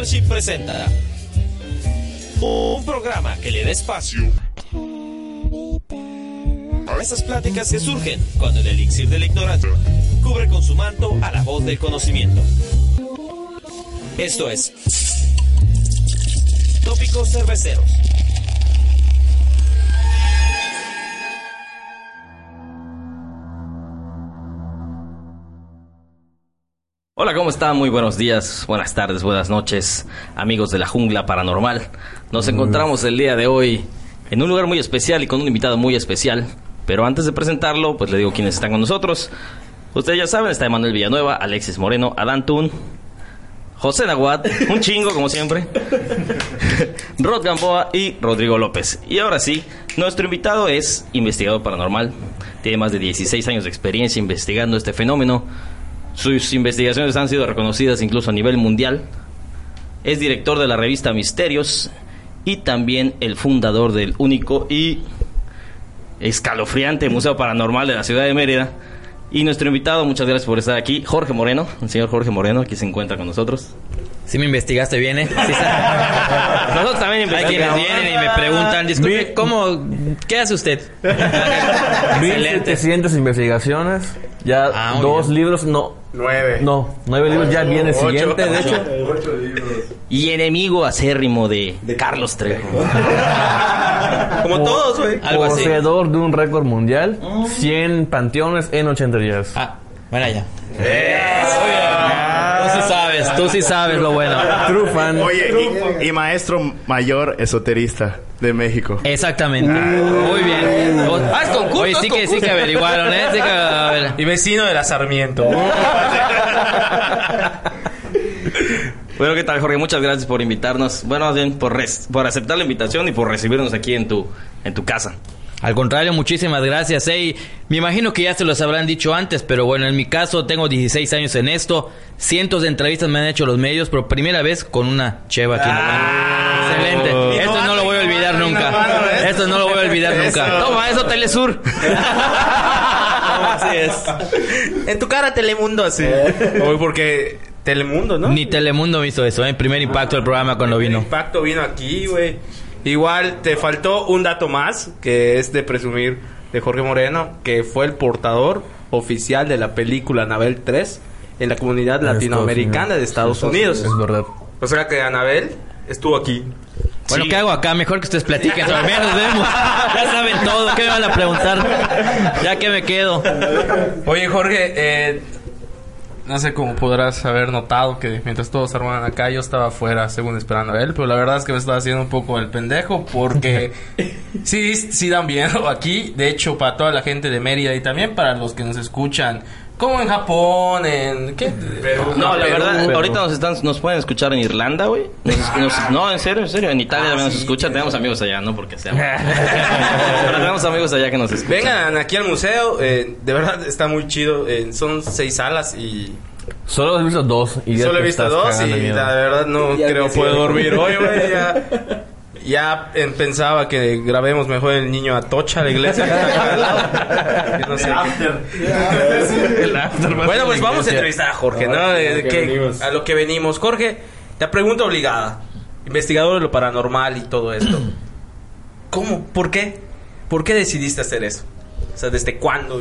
Mothership presenta un programa que le da espacio a esas pláticas que surgen cuando el elixir de la cubre con su manto a la voz del conocimiento. Esto es Tópicos Cerveceros. Hola, ¿cómo están? Muy buenos días, buenas tardes, buenas noches, amigos de la jungla paranormal. Nos encontramos el día de hoy en un lugar muy especial y con un invitado muy especial. Pero antes de presentarlo, pues le digo quiénes están con nosotros. Ustedes ya saben, está Emanuel Villanueva, Alexis Moreno, Adán Tun, José Nahuat, un chingo como siempre, Rod Gamboa y Rodrigo López. Y ahora sí, nuestro invitado es investigador paranormal. Tiene más de 16 años de experiencia investigando este fenómeno. Sus investigaciones han sido reconocidas incluso a nivel mundial. Es director de la revista Misterios y también el fundador del único y escalofriante Museo Paranormal de la ciudad de Mérida. Y nuestro invitado, muchas gracias por estar aquí, Jorge Moreno, el señor Jorge Moreno, aquí se encuentra con nosotros. Sí me investigaste bien, ¿eh? Sí, Nosotros también Hay quienes vienen y me preguntan, disculpe, ¿cómo, qué hace usted? Excelente. 1700 investigaciones, ya Ah, dos bien. libros, no, Nueve. no, nueve libros, ya viene el Ocho. siguiente, de hecho. Y enemigo acérrimo de, Carlos Trejo. Como todos, güey. Algo así. Poseedor de un récord mundial, 100 panteones en 80 días. Ah, bueno, ya. Tú sí sabes, tú sí sabes lo bueno. True fan. Oye, y, y maestro mayor esoterista de México. Exactamente. Muy bien. Ah, es concurso, Oye, sí que, sí que averiguaron, ¿eh? Sí que, a ver. Y vecino de la Sarmiento. Bueno, ¿qué tal, Jorge? Muchas gracias por invitarnos. Bueno, más bien por, res- por aceptar la invitación y por recibirnos aquí en tu, en tu casa. Al contrario, muchísimas gracias. eh, y me imagino que ya se los habrán dicho antes, pero bueno, en mi caso tengo 16 años en esto. Cientos de entrevistas me han hecho los medios, pero primera vez con una cheva aquí en la mano. Excelente. Esto no lo voy a olvidar nunca. Esto no lo voy a olvidar nunca. Toma, eso Telesur. Así es. En tu cara, Telemundo, así. Hoy porque Telemundo, ¿no? Ni Telemundo me hizo eso, ¿eh? Primer impacto del programa cuando El vino. impacto vino aquí, güey. Igual te faltó un dato más, que es de presumir de Jorge Moreno, que fue el portador oficial de la película Anabel 3 en la comunidad Estados latinoamericana de Estados Unidos. Es verdad. O sea que Anabel estuvo aquí. Bueno, Sí. ¿qué hago acá? Mejor que ustedes platiquen. Nos vemos. Ya saben todo. ¿Qué me van a preguntar? Ya que me quedo. Oye, Jorge, eh, no sé cómo podrás haber notado que mientras todos armaban acá, yo estaba afuera, según esperando a él, pero la verdad es que me estaba haciendo un poco el pendejo porque sí, sí dan miedo aquí. De hecho, para toda la gente de Mérida y también para los que nos escuchan, como en Japón, en. ¿Qué? No, la Perú. verdad, Perú. ahorita nos están, nos pueden escuchar en Irlanda, güey. No, en serio, en serio. En Italia Ah, también nos sí, escuchan. Tenemos amigos allá, no porque sea. Pero tenemos amigos allá que nos escuchan. Vengan aquí al museo, eh, de verdad está muy chido. eh, son seis salas y Solo he visto dos. Y Solo he visto dos y miedo. la verdad no creo puedo dormir hoy, güey. Ya, ya eh, pensaba que grabemos mejor el niño Atocha, la iglesia que está acá al lado. Que no sé qué- Bueno, pues vamos a entrevistar a Jorge, ¿no? Que- a lo que venimos. Jorge, la pregunta obligada. Investigador de lo paranormal y todo esto. ¿Cómo? ¿Por qué? ¿Por qué decidiste hacer eso? O sea, ¿desde cuándo?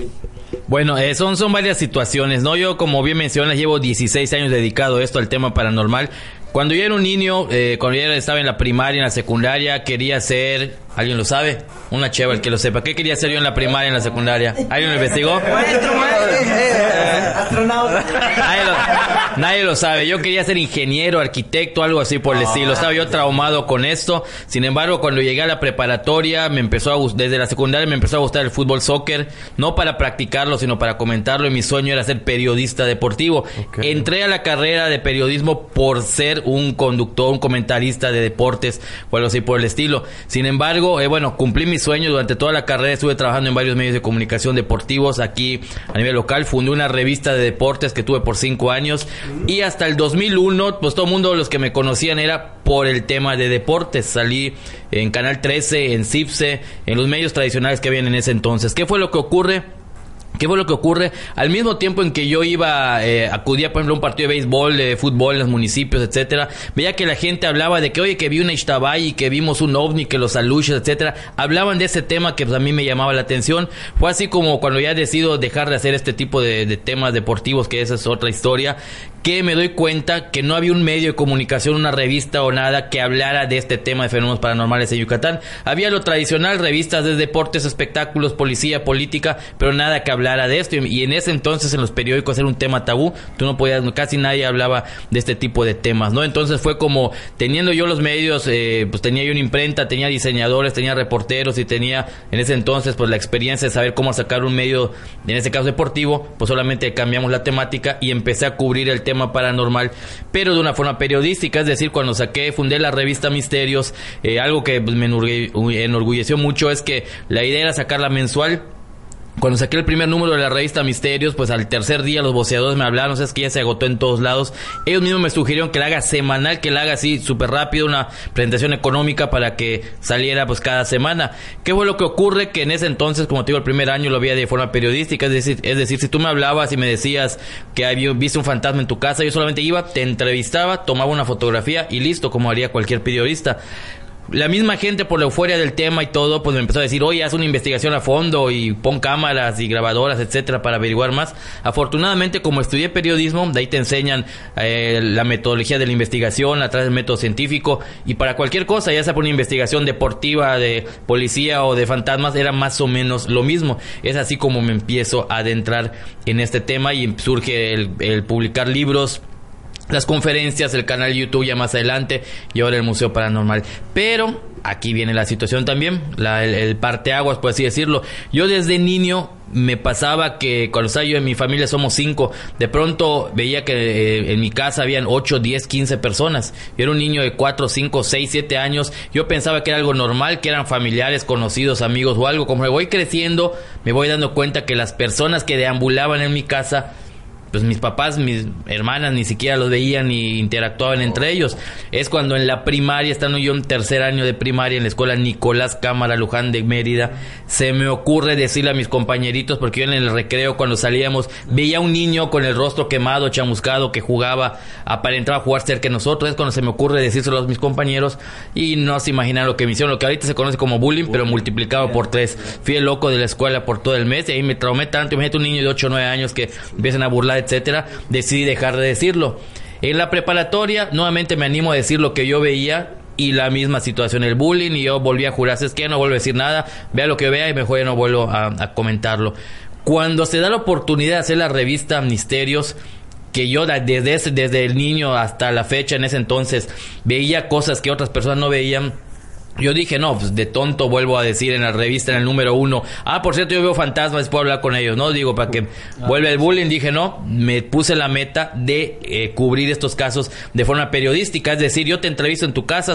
Bueno, eh, son, son varias situaciones, ¿no? Yo, como bien mencionas, llevo 16 años dedicado a esto, al tema paranormal. Cuando yo era un niño, eh, cuando yo estaba en la primaria, en la secundaria, quería ser... ¿Alguien lo sabe? Una cheva, el que lo sepa. ¿Qué quería ser yo en la primaria, en la secundaria? ¿Alguien lo investigó? Nadie lo, nadie lo sabe. Yo quería ser ingeniero, arquitecto, algo así por el estilo. Estaba yo traumado con esto. Sin embargo, cuando llegué a la preparatoria, me empezó a desde la secundaria me empezó a gustar el fútbol soccer, no para practicarlo, sino para comentarlo. Y mi sueño era ser periodista deportivo. Entré a la carrera de periodismo por ser un conductor, un comentarista de deportes o algo así por el estilo. Sin embargo, eh, bueno, cumplí mi sueño durante toda la carrera. Estuve trabajando en varios medios de comunicación deportivos aquí a nivel local. Fundé una revista de deportes que tuve por cinco años. Y hasta el 2001, pues todo el mundo, los que me conocían, era por el tema de deportes. Salí en Canal 13, en CIPSE, en los medios tradicionales que habían en ese entonces. ¿Qué fue lo que ocurre? ¿Qué fue lo que ocurre? Al mismo tiempo en que yo iba, eh, acudía por ejemplo a un partido de béisbol, de fútbol en los municipios, etcétera, veía que la gente hablaba de que, oye, que vi una y que vimos un ovni, que los aluches, etcétera. Hablaban de ese tema que pues, a mí me llamaba la atención. Fue así como cuando ya decido dejar de hacer este tipo de temas deportivos, que esa es otra historia, que me doy cuenta que no había un medio de comunicación, una revista o nada que hablara de este tema de fenómenos paranormales en Yucatán. Había lo tradicional, revistas de deportes, espectáculos, policía, política, pero nada que hablara de esto. Y en ese entonces en los periódicos era un tema tabú, tú no podías, casi nadie hablaba de este tipo de temas, ¿no? Entonces fue como teniendo yo los medios, eh, pues tenía yo una imprenta, tenía diseñadores, tenía reporteros y tenía en ese entonces pues la experiencia de saber cómo sacar un medio, en este caso deportivo, pues solamente cambiamos la temática y empecé a cubrir el tema paranormal, pero de una forma periodística, es decir, cuando saqué, fundé la revista Misterios, eh, algo que pues, me enorgulleció mucho es que la idea era sacarla mensual cuando saqué el primer número de la revista Misterios, pues al tercer día los boceadores me hablaron, es que ya se agotó en todos lados. Ellos mismos me sugirieron que la haga semanal, que la haga así súper rápido, una presentación económica para que saliera pues cada semana. ¿Qué fue lo que ocurre? Que en ese entonces, como te digo, el primer año lo veía de forma periodística, es decir, es decir, si tú me hablabas y me decías que había visto un fantasma en tu casa, yo solamente iba, te entrevistaba, tomaba una fotografía y listo, como haría cualquier periodista la misma gente por la euforia del tema y todo, pues me empezó a decir, oye, haz una investigación a fondo y pon cámaras y grabadoras, etcétera, para averiguar más. Afortunadamente, como estudié periodismo, de ahí te enseñan eh, la metodología de la investigación a través del método científico y para cualquier cosa, ya sea por una investigación deportiva, de policía o de fantasmas, era más o menos lo mismo. Es así como me empiezo a adentrar en este tema y surge el publicar libros, las conferencias, el canal YouTube ya más adelante y ahora el Museo Paranormal. Pero aquí viene la situación también, la, el, parteaguas, por así decirlo. Yo desde niño me pasaba que cuando estaba yo en mi familia somos cinco, de pronto veía que eh, en mi casa habían ocho, diez, quince personas. Yo era un niño de cuatro, cinco, seis, siete años. Yo pensaba que era algo normal, que eran familiares, conocidos, amigos o algo. Como me voy creciendo, me voy dando cuenta que las personas que deambulaban en mi casa pues mis papás, mis hermanas ni siquiera los veían ni interactuaban entre ellos. Es cuando en la primaria, estando yo en tercer año de primaria en la escuela Nicolás Cámara Luján de Mérida, se me ocurre decirle a mis compañeritos, porque yo en el recreo cuando salíamos veía un niño con el rostro quemado, chamuscado, que jugaba, aparentaba jugar cerca de nosotros. Es cuando se me ocurre decírselo a mis compañeros y no se imaginan lo que me hicieron, lo que ahorita se conoce como bullying, pero multiplicado por tres. Fui el loco de la escuela por todo el mes y ahí me traumé tanto. Imagínate un niño de 8 o 9 años que empiezan a burlar etcétera, decidí dejar de decirlo. En la preparatoria, nuevamente me animo a decir lo que yo veía y la misma situación, el bullying, y yo volví a jurar, es que no vuelvo a decir nada, vea lo que vea y mejor ya no vuelvo a, comentarlo. Cuando se da la oportunidad de hacer la revista Misterios, que yo desde, desde el niño hasta la fecha en ese entonces veía cosas que otras personas no veían, yo dije, no, pues de tonto vuelvo a decir en la revista, en el número uno. Ah, por cierto, yo veo fantasmas, puedo hablar con ellos, ¿no? Digo, para que vuelva el bullying. Dije, no, me puse la meta de eh, cubrir estos casos de forma periodística. Es decir, yo te entrevisto en tu casa,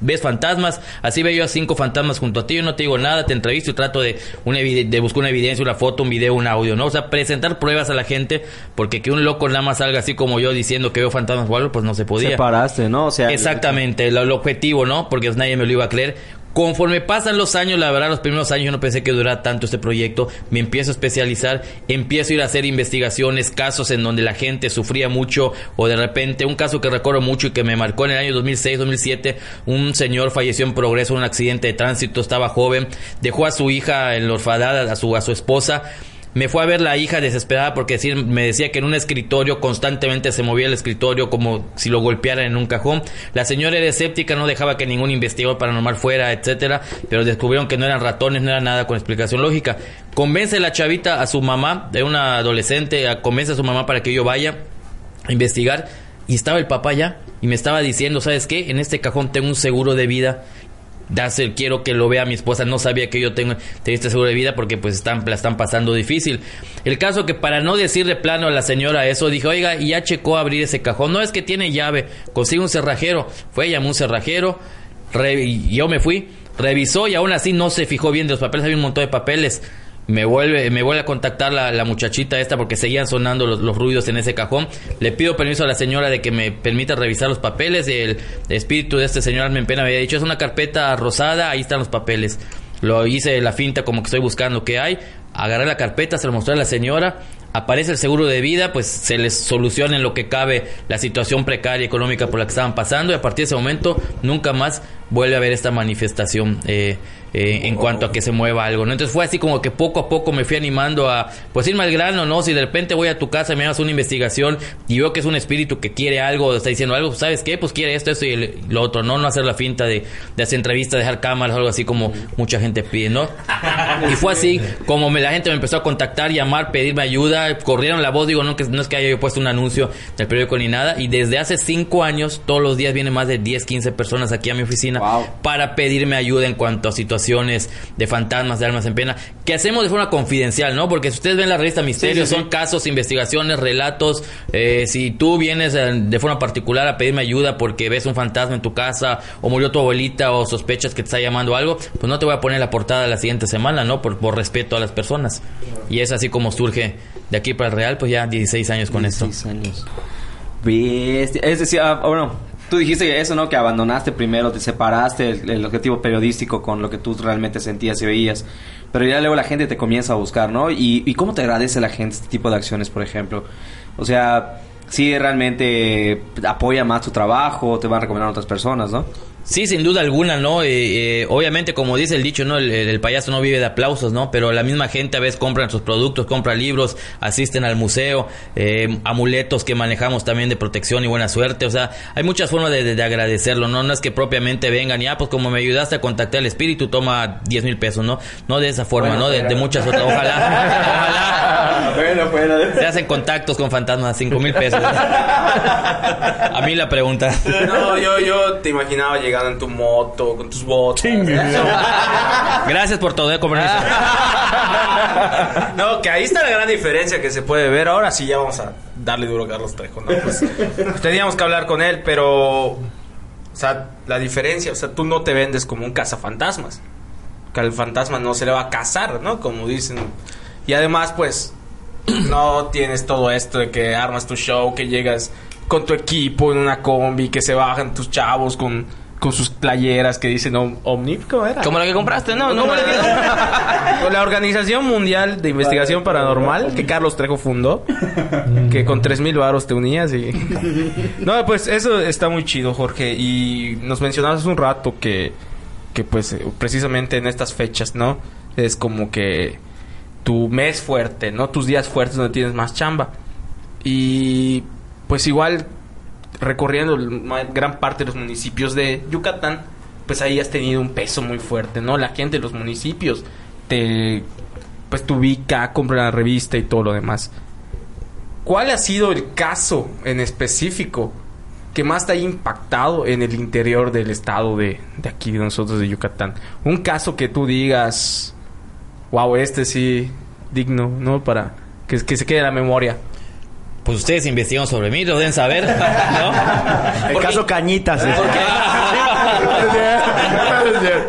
ves fantasmas, así veo yo a cinco fantasmas junto a ti, yo no te digo nada, te entrevisto y trato de, una de buscar una evidencia, una foto, un video, un audio, ¿no? O sea, presentar pruebas a la gente, porque que un loco nada más salga así como yo diciendo que veo fantasmas o algo, pues no se podía. Separaste, ¿no? O sea, Exactamente, el, el objetivo, ¿no? Porque nadie me lo iba a Conforme pasan los años, la verdad, los primeros años yo no pensé que durara tanto este proyecto. Me empiezo a especializar, empiezo a ir a hacer investigaciones, casos en donde la gente sufría mucho o de repente un caso que recuerdo mucho y que me marcó en el año 2006-2007, un señor falleció en progreso en un accidente de tránsito, estaba joven, dejó a su hija en la orfandad, a su, a su esposa me fue a ver la hija desesperada porque me decía que en un escritorio constantemente se movía el escritorio como si lo golpearan en un cajón. La señora era escéptica, no dejaba que ningún investigador paranormal fuera, etcétera, pero descubrieron que no eran ratones, no era nada con explicación lógica. Convence la chavita a su mamá, de una adolescente, convence a su mamá para que yo vaya a investigar y estaba el papá ya y me estaba diciendo, ¿sabes qué? En este cajón tengo un seguro de vida el quiero que lo vea mi esposa, no sabía que yo tengo, este seguro de vida porque pues están, la están pasando difícil. El caso que para no decirle plano a la señora eso, dije, oiga, y ya checó abrir ese cajón, no es que tiene llave, consigue un cerrajero, fue, llamó un cerrajero, yo me fui, revisó y aún así no se fijó bien de los papeles, había un montón de papeles me vuelve, me vuelve a contactar la, muchachita esta porque seguían sonando los, ruidos en ese cajón. Le pido permiso a la señora de que me permita revisar los papeles. El espíritu de este señor me pena había dicho, es una carpeta rosada, ahí están los papeles. Lo hice la finta como que estoy buscando qué hay. agarré la carpeta, se lo mostré a la señora, aparece el seguro de vida, pues se les soluciona en lo que cabe la situación precaria económica por la que estaban pasando y a partir de ese momento nunca más vuelve a haber esta manifestación eh, eh, en cuanto a que se mueva algo, ¿no? Entonces fue así como que poco a poco me fui animando a, pues irme al grano, ¿no? Si de repente voy a tu casa y me hagas una investigación y veo que es un espíritu que quiere algo, está diciendo algo, ¿sabes qué? Pues quiere esto, esto y el- lo otro, ¿no? No hacer la finta de, de hacer entrevistas, dejar cámaras, algo así como mucha gente pide, ¿no? Y fue así como me, la gente me empezó a contactar, llamar, pedirme ayuda, corrieron la voz, digo, no, que, no es que haya yo puesto un anuncio del periódico ni nada, y desde hace cinco años, todos los días vienen más de 10, 15 personas aquí a mi oficina Wow. para pedirme ayuda en cuanto a situaciones de fantasmas, de almas en pena, que hacemos de forma confidencial, ¿no? Porque si ustedes ven la revista Misterio, Sí, sí, son sí. casos, investigaciones, relatos, eh, si tú vienes eh, de forma particular a pedirme ayuda porque ves un fantasma en tu casa, o murió tu abuelita, o sospechas que te está llamando algo, pues no te voy a poner la portada la siguiente semana, ¿no? Por, por respeto a las personas. Y es así como surge de aquí para el Real, pues ya 16 años con esto. 16 años. Bestia. Es decir, ah, bueno, tú dijiste eso, ¿no? Que abandonaste primero, te separaste el, objetivo periodístico con lo que tú realmente sentías y veías. Pero ya luego la gente te comienza a buscar, ¿no? ¿Y, y cómo te agradece la gente este tipo de acciones, por ejemplo? O sea, si realmente apoya más tu trabajo, te van a recomendar a otras personas, ¿no? Sí, sin duda alguna, ¿no? Eh, eh, obviamente, como dice el dicho, ¿no? El, el payaso no vive de aplausos, ¿no? Pero la misma gente a veces compran sus productos, compra libros, asisten al museo, eh, amuletos que manejamos también de protección y buena suerte. O sea, hay muchas formas de, de- de agradecerlo, ¿no? No es que propiamente vengan y, ah, pues como me ayudaste a contactar al espíritu, toma 10 mil pesos, ¿no? No de esa forma, Bueno, ¿no? De, muchas otras. Ojalá, ojalá. bueno, bueno. Se hacen contactos con fantasmas, 5 mil pesos. A mí la pregunta. No, yo, yo te imaginaba en tu moto, con tus botas. Gracias por todo, ¿eh? Compromiso. No, que ahí está la gran diferencia que se puede ver. Ahora sí ya vamos a darle duro a Carlos Trejo, ¿no? Pues, teníamos que hablar con él, pero... O sea, la diferencia, o sea, tú no te vendes como un cazafantasmas. Que al fantasma no se le va a cazar, ¿no? Como dicen. Y además, pues, no tienes todo esto de que armas tu show, que llegas con tu equipo en una combi, que se bajan tus chavos con, con sus playeras que dicen Om- Omni. ¿Cómo era? Como la que compraste, no, no. Con la Organización Mundial de Investigación Paranormal que Carlos Trejo fundó, que con 3000 varos te unías y No, pues eso está muy chido, Jorge, y nos mencionabas hace un rato que que pues eh, precisamente en estas fechas, ¿no? Es como que tu mes fuerte, ¿no? Tus días fuertes donde tienes más chamba. Y pues igual recorriendo gran parte de los municipios de Yucatán, pues ahí has tenido un peso muy fuerte, ¿no? La gente de los municipios te pues te ubica, compra la revista y todo lo demás. ¿Cuál ha sido el caso en específico que más te haya impactado en el interior del estado de, de aquí de nosotros de Yucatán? Un caso que tú digas, wow, este sí digno, ¿no? Para que, que se quede en la memoria. Pues ustedes investigan sobre mí, lo deben saber, ¿no? El Porque- caso Cañitas. ¿eh?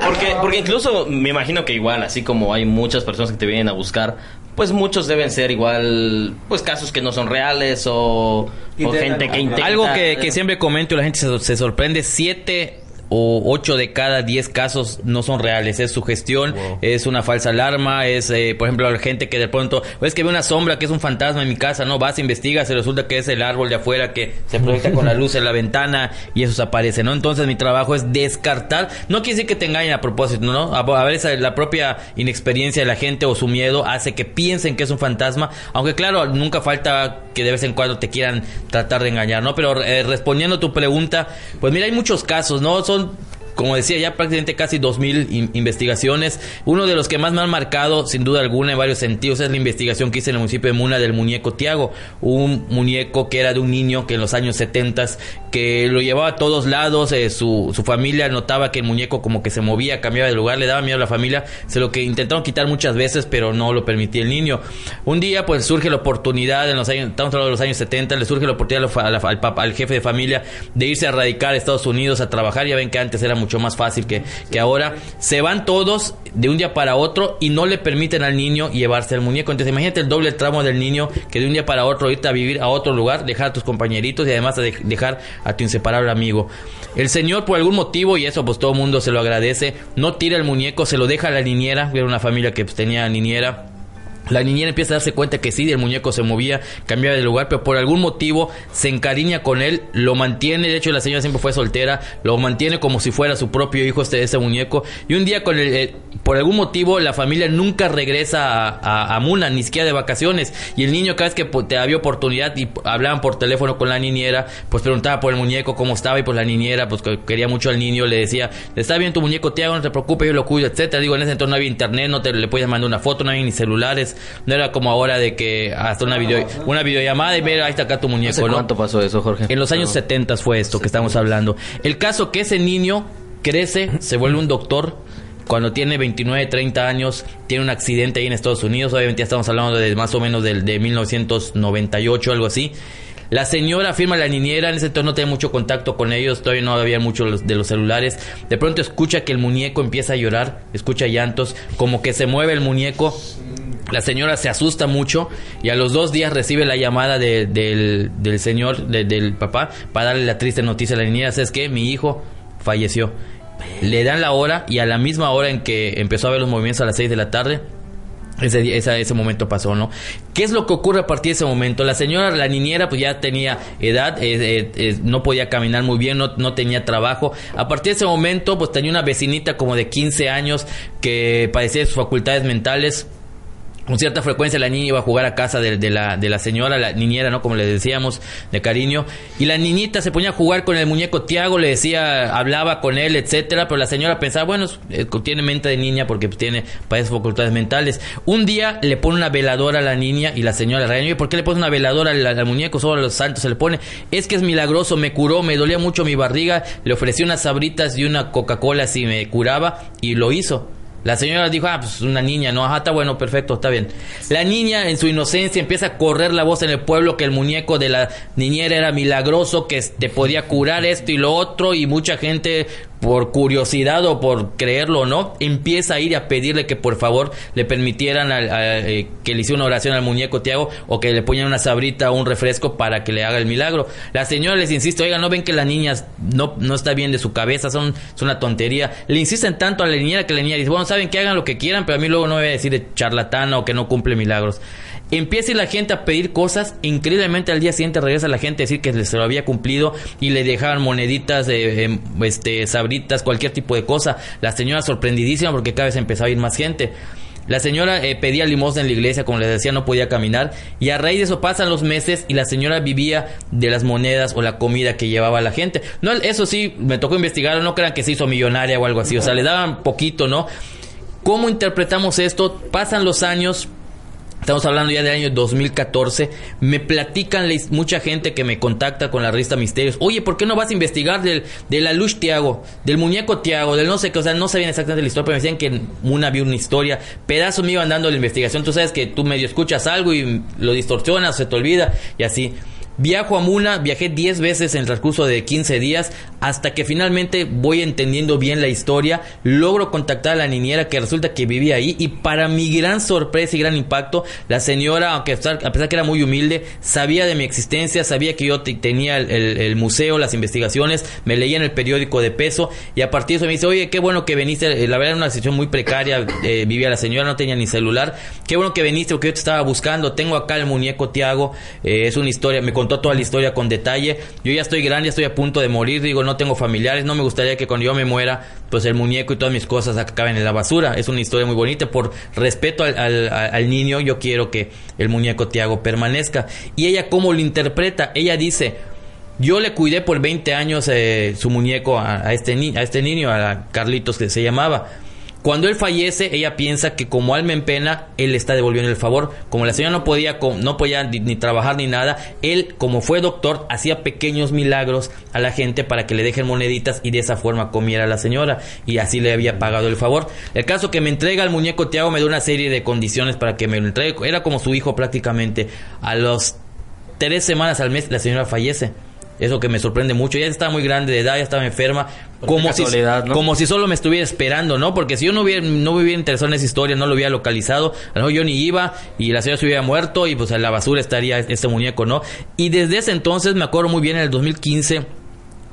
Porque, porque incluso me imagino que igual, así como hay muchas personas que te vienen a buscar, pues muchos deben ser igual, pues casos que no son reales o, gente que intenta... Algo que, que siempre comento y la gente se, se sorprende, siete o ocho de cada diez casos no son reales, es sugestión, es una falsa alarma, es, eh, por ejemplo, la gente que de pronto, es que ve una sombra que es un fantasma en mi casa, ¿no? Vas, investigas, se resulta que es el árbol de afuera que se proyecta con la luz en la ventana y eso se aparece, ¿no? Entonces mi trabajo es descartar, no quiere decir que te engañen a propósito, ¿no? A, a veces la propia inexperiencia de la gente o su miedo hace que piensen que es un fantasma, aunque claro, nunca falta que de vez en cuando te quieran tratar de engañar, ¿no? Pero eh, respondiendo a tu pregunta, pues mira, hay muchos casos, ¿no? Son down como decía, ya prácticamente casi 2.000 in- investigaciones. Uno de los que más me han marcado, sin duda alguna, en varios sentidos, es la investigación que hice en el municipio de Muna del muñeco Tiago. Un muñeco que era de un niño que en los años 70 que lo llevaba a todos lados. eh, su, su familia notaba que el muñeco como que se movía, cambiaba de lugar, le daba miedo a la familia. Se lo que intentaron quitar muchas veces, pero no lo permitía el niño. Un día, pues surge la oportunidad, en los años, estamos hablando de los años 70, le surge la oportunidad al, al jefe de familia de irse a radicar a Estados Unidos a trabajar. Ya ven que antes era mucho más fácil que, que ahora. Se van todos de un día para otro y no le permiten al niño llevarse al muñeco. Entonces imagínate el doble tramo del niño que de un día para otro irte a vivir a otro lugar, dejar a tus compañeritos y además a de- dejar a tu inseparable amigo. El señor por algún motivo, y eso pues todo el mundo se lo agradece, no tira el muñeco, se lo deja a la niñera, era una familia que pues, tenía niñera La niñera empieza a darse cuenta que sí, el muñeco se movía, cambiaba de lugar, pero por algún motivo se encariña con él, lo mantiene, de hecho la señora siempre fue soltera, lo mantiene como si fuera su propio hijo este ese muñeco. Y un día con el, eh, por algún motivo la familia nunca regresa a, Muna, ni siquiera de vacaciones. Y el niño cada vez que po- te había oportunidad y hablaban por teléfono con la niñera, pues preguntaba por el muñeco cómo estaba y pues la niñera pues que quería mucho al niño, le decía, está bien tu muñeco, te hago, no te preocupes, yo lo cuido, etcétera. Digo, en ese entonces no había internet, no te le podías mandar una foto, no había ni celulares, no era como ahora de que hasta una video, una videollamada y ver, ahí está acá tu muñeco, ¿Hace ¿no? cuánto pasó eso, Jorge? En los años 70 fue esto que estamos hablando. El caso que ese niño crece, se vuelve un doctor. Cuando tiene 29, 30 años, tiene un accidente ahí en Estados Unidos. Obviamente ya estamos hablando de más o menos del de 1998, algo así. La señora afirma la niñera, en ese entonces no tenía mucho contacto con ellos, todavía no había mucho de los celulares. De pronto escucha que el muñeco empieza a llorar, escucha llantos, como que se mueve el muñeco. La señora se asusta mucho y a los dos días recibe la llamada de- del, del señor, de- del papá, para darle la triste noticia a la niñera. ¿Sabes qué? Mi hijo falleció. Le dan la hora y a la misma hora en que empezó a ver los movimientos a las 6 de la tarde, ese, esa- ese momento pasó, ¿no? ¿Qué es lo que ocurre a partir de ese momento? La señora, la niñera, pues ya tenía edad, eh, eh, eh, no podía caminar muy bien, no, no tenía trabajo. A partir de ese momento, pues tenía una vecinita como de 15 años que padecía de sus facultades mentales. Con cierta frecuencia la niña iba a jugar a casa de, la, de la señora, la niñera, ¿no? Como le decíamos, de cariño. Y la niñita se ponía a jugar con el muñeco Tiago, le decía, hablaba con él, etcétera. Pero la señora pensaba, bueno, eh, tiene mente de niña porque tiene padece facultades mentales. Un día le pone una veladora a la niña y la señora le regaña, "Oye, ¿por qué le pones una veladora al, al muñeco? Solo a los santos se le pone. Es que es milagroso, me curó, me dolía mucho mi barriga. Le ofrecí unas sabritas y una Coca-Cola si me curaba y lo hizo. La señora dijo, ah, pues una niña, no, ajá, está bueno, perfecto, está bien. La niña en su inocencia empieza a correr la voz en el pueblo que el muñeco de la niñera era milagroso, que te podía curar esto y lo otro, y mucha gente, por curiosidad o por creerlo o no, empieza a ir a pedirle que por favor le permitieran eh, que le hiciera una oración al muñeco Tiago o que le ponían una sabrita o un refresco para que le haga el milagro. La señora les insiste, oiga, no ven que la niña no, no está bien de su cabeza, son, es una tontería. Le insisten tanto a la niñera que la niña dice, bueno, saben que hagan lo que quieran, pero a mí luego no me voy a decir de charlatana o que no cumple milagros. Empieza la gente a pedir cosas, increíblemente al día siguiente regresa la gente a decir que se lo había cumplido y le dejaban moneditas, eh, eh, este, sabritas, cualquier tipo de cosa. La señora sorprendidísima porque cada vez empezaba a ir más gente. La señora eh, pedía limosna en la iglesia, como les decía, no podía caminar. Y a raíz de eso pasan los meses y la señora vivía de las monedas o la comida que llevaba la gente. No, eso sí, me tocó investigar, no crean que se hizo millonaria o algo así. O sea, le daban poquito, ¿no? ¿Cómo interpretamos esto? Pasan los años, Estamos hablando ya del año 2014. Me platican mucha gente que me contacta con la revista Misterios. Oye, ¿por qué no vas a investigar del, de la luz Tiago, del muñeco Tiago, del no sé qué? O sea, no sabían exactamente la historia, pero me decían que una había una historia. Pedazos me iban dando la investigación. Tú sabes que tú medio escuchas algo y lo distorsionas, se te olvida y así. Viajo a Muna, viajé 10 veces en el transcurso de 15 días hasta que finalmente voy entendiendo bien la historia, logro contactar a la niñera que resulta que vivía ahí y para mi gran sorpresa y gran impacto, la señora, aunque a pesar que era muy humilde, sabía de mi existencia, sabía que yo te- tenía el, museo, las investigaciones, me leía en el periódico de peso y a partir de eso me dice, oye, qué bueno que viniste, Eh, la verdad era una situación muy precaria, eh, vivía la señora, no tenía ni celular, qué bueno que viniste porque yo te estaba buscando, tengo acá el muñeco Tiago, eh, es una historia, me contó toda la historia con detalle, yo ya estoy grande, estoy a punto de morir, digo, no tengo familiares, no me gustaría que cuando yo me muera, pues el muñeco y todas mis cosas acaben en la basura, es una historia muy bonita, por respeto al, niño, yo quiero que el muñeco Tiago permanezca, y ella cómo lo interpreta, ella dice, yo le cuidé por 20 años eh, su muñeco a, a este ni- a este niño, a Carlitos que se llamaba. Cuando él fallece, ella piensa que como alma en pena, él le está devolviendo el favor. Como la señora no podía, no podía ni, trabajar ni nada, él, como fue doctor, hacía pequeños milagros a la gente para que le dejen moneditas y de esa forma comiera a la señora. Y así le había pagado el favor. El caso que me entrega el muñeco Tiago me da una serie de condiciones para que me lo entregue. Era como su hijo prácticamente. A los tres semanas al mes la señora fallece. Eso que me sorprende mucho. Ya estaba muy grande de edad, ya estaba enferma. Como si, como si solo me estuviera esperando, ¿no? Porque si yo no hubiera, no hubiera interesado en esa historia, no lo hubiera localizado, a lo mejor yo ni iba y la señora se hubiera muerto y pues en la basura estaría este muñeco, ¿no? Y desde ese entonces me acuerdo muy bien en el 2015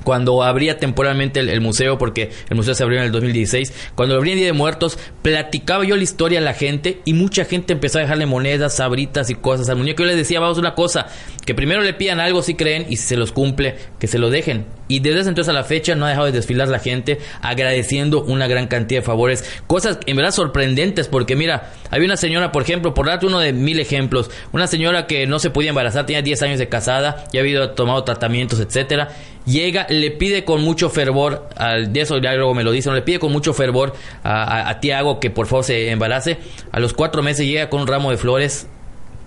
cuando abría temporalmente el, museo, porque el museo se abrió en el 2016, cuando abría Día de Muertos, platicaba yo la historia a la gente y mucha gente empezó a dejarle monedas, sabritas y cosas al muñeco. Yo les decía, vamos, una cosa, que primero le pidan algo si creen y si se los cumple, que se lo dejen. Y desde entonces a la fecha no ha dejado de desfilar la gente agradeciendo una gran cantidad de favores. Cosas en verdad sorprendentes, porque mira, había una señora, por ejemplo, por darte uno de mil ejemplos, una señora que no se podía embarazar, tenía 10 años de casada, ya había tomado tratamientos, etcétera. Llega, le pide con mucho fervor, al, de eso luego me lo dicen, le pide con mucho fervor a Tiago que por favor se embarace. A los cuatro meses llega con un ramo de flores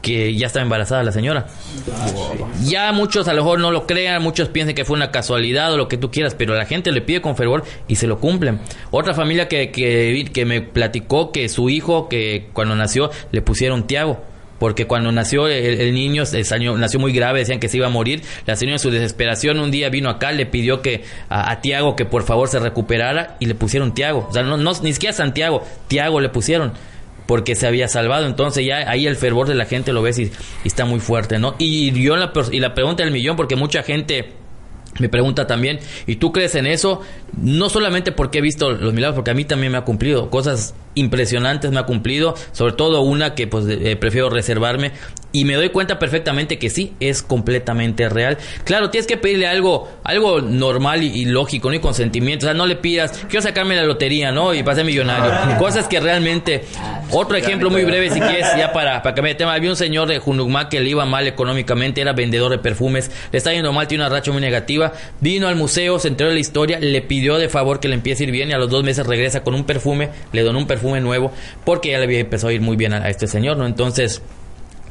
que ya estaba embarazada la señora. Ya muchos a lo mejor no lo crean, muchos piensan que fue una casualidad o lo que tú quieras, pero la gente le pide con fervor y se lo cumplen. Otra familia que, que, que me platicó que su hijo, que cuando nació, le pusieron Tiago. Porque cuando nació el, niño, nació muy grave, decían que se iba a morir. La señora en su desesperación un día vino acá, le pidió que a, Tiago que por favor se recuperara y le pusieron Tiago. O sea, no, no, ni siquiera Santiago, Tiago le pusieron porque se había salvado. Entonces ya ahí el fervor de la gente lo ves y, está muy fuerte, ¿no? Y yo y la pregunta del millón, porque mucha gente me pregunta también, ¿y tú crees en eso? No solamente porque he visto los milagros, porque a mí también me ha cumplido cosas impresionantes, me ha cumplido, sobre todo una que pues eh, prefiero reservarme y me doy cuenta perfectamente que sí, es completamente real. Claro, tienes que pedirle algo, algo normal y, y lógico, ¿no? Y con sentimientos. O sea, no le pidas, quiero sacarme la lotería, ¿no? Y pasar millonario. Cosas que realmente. Otro ejemplo muy breve, si quieres, ya para, para cambiar de tema. Había un señor de Junugma que le iba mal económicamente, era vendedor de perfumes, le está yendo mal, tiene una racha muy negativa. Vino al museo, se enteró de la historia, le pidió de favor que le empiece a ir bien y a los dos meses regresa con un perfume, le donó un perfume nuevo, porque ya le había empezado a ir muy bien a, a este señor, ¿no? Entonces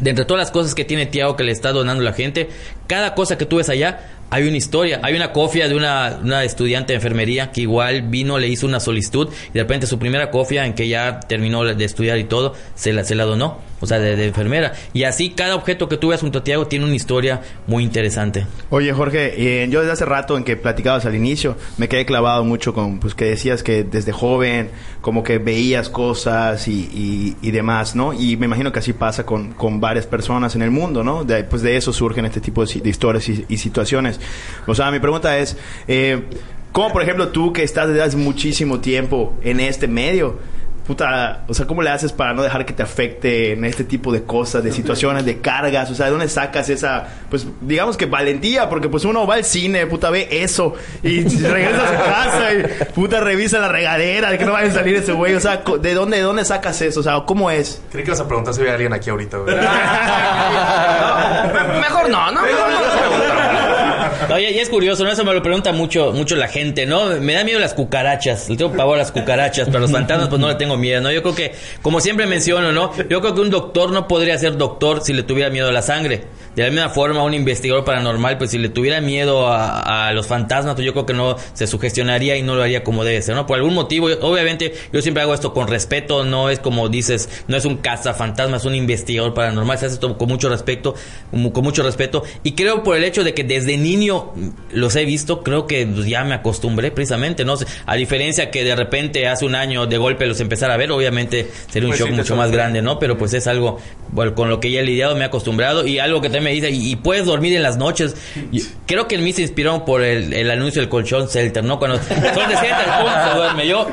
de entre todas las cosas que tiene Tiago que le está donando la gente, cada cosa que tú ves allá hay una historia, hay una cofia de una, una, estudiante de enfermería que igual vino, le hizo una solicitud y de repente su primera cofia en que ya terminó de estudiar y todo, se la, se la donó, o sea, de, de enfermera. Y así cada objeto que tú ves junto a Tiago tiene una historia muy interesante. Oye, Jorge, eh, yo desde hace rato en que platicabas al inicio, me quedé clavado mucho con, pues que decías que desde joven como que veías cosas y, y, demás, ¿no? Y me imagino que así pasa con, con varias personas en el mundo, ¿no? De, pues de eso surgen este tipo de, historias y situaciones. O sea, mi pregunta es, eh, ¿cómo por ejemplo tú que estás desde hace muchísimo tiempo en este medio, puta, o sea, ¿cómo le haces para no dejar que te afecte en este tipo de cosas, de situaciones, de cargas? O sea, ¿de dónde sacas esa, pues, digamos que valentía? Porque pues uno va al cine, puta, ve eso y regresa a su casa y puta revisa la regadera de que no vaya a salir ese güey. O sea, ¿de dónde, de dónde sacas eso? O sea, ¿cómo es? Creí que vas a preguntar si había alguien aquí ahorita, güey. no, mejor no, no, mejor no. Oye, y es curioso, ¿no? Eso me lo pregunta mucho, mucho la gente, ¿no? Me da miedo las cucarachas. Le tengo pavor a las cucarachas, pero a los fantasmas pues no le tengo miedo, ¿no? Yo creo que, como siempre menciono, ¿no? Yo creo que un doctor no podría ser doctor si le tuviera miedo a la sangre. De la misma forma, un investigador paranormal, pues si le tuviera miedo a, a los fantasmas, pues yo creo que no se sugestionaría y no lo haría como debe ser, ¿no? Por algún motivo, obviamente, yo siempre hago esto con respeto, no es como dices, no es un cazafantasma, es un investigador paranormal, se hace esto con mucho respeto, con mucho respeto. Y creo por el hecho de que desde niño los he visto, creo que pues, ya me acostumbré precisamente, ¿no? A diferencia que de repente hace un año de golpe los empezara a ver, obviamente sería un Pues shock sí, mucho más grande, ¿no? Pero pues es algo bueno, con lo que ya he lidiado, me he acostumbrado y algo que también me dice, y, puedes dormir en las noches. Creo que en mí se inspiraron por el, el anuncio del colchón Celter, ¿no? Cuando son de Celter, se duerme yo,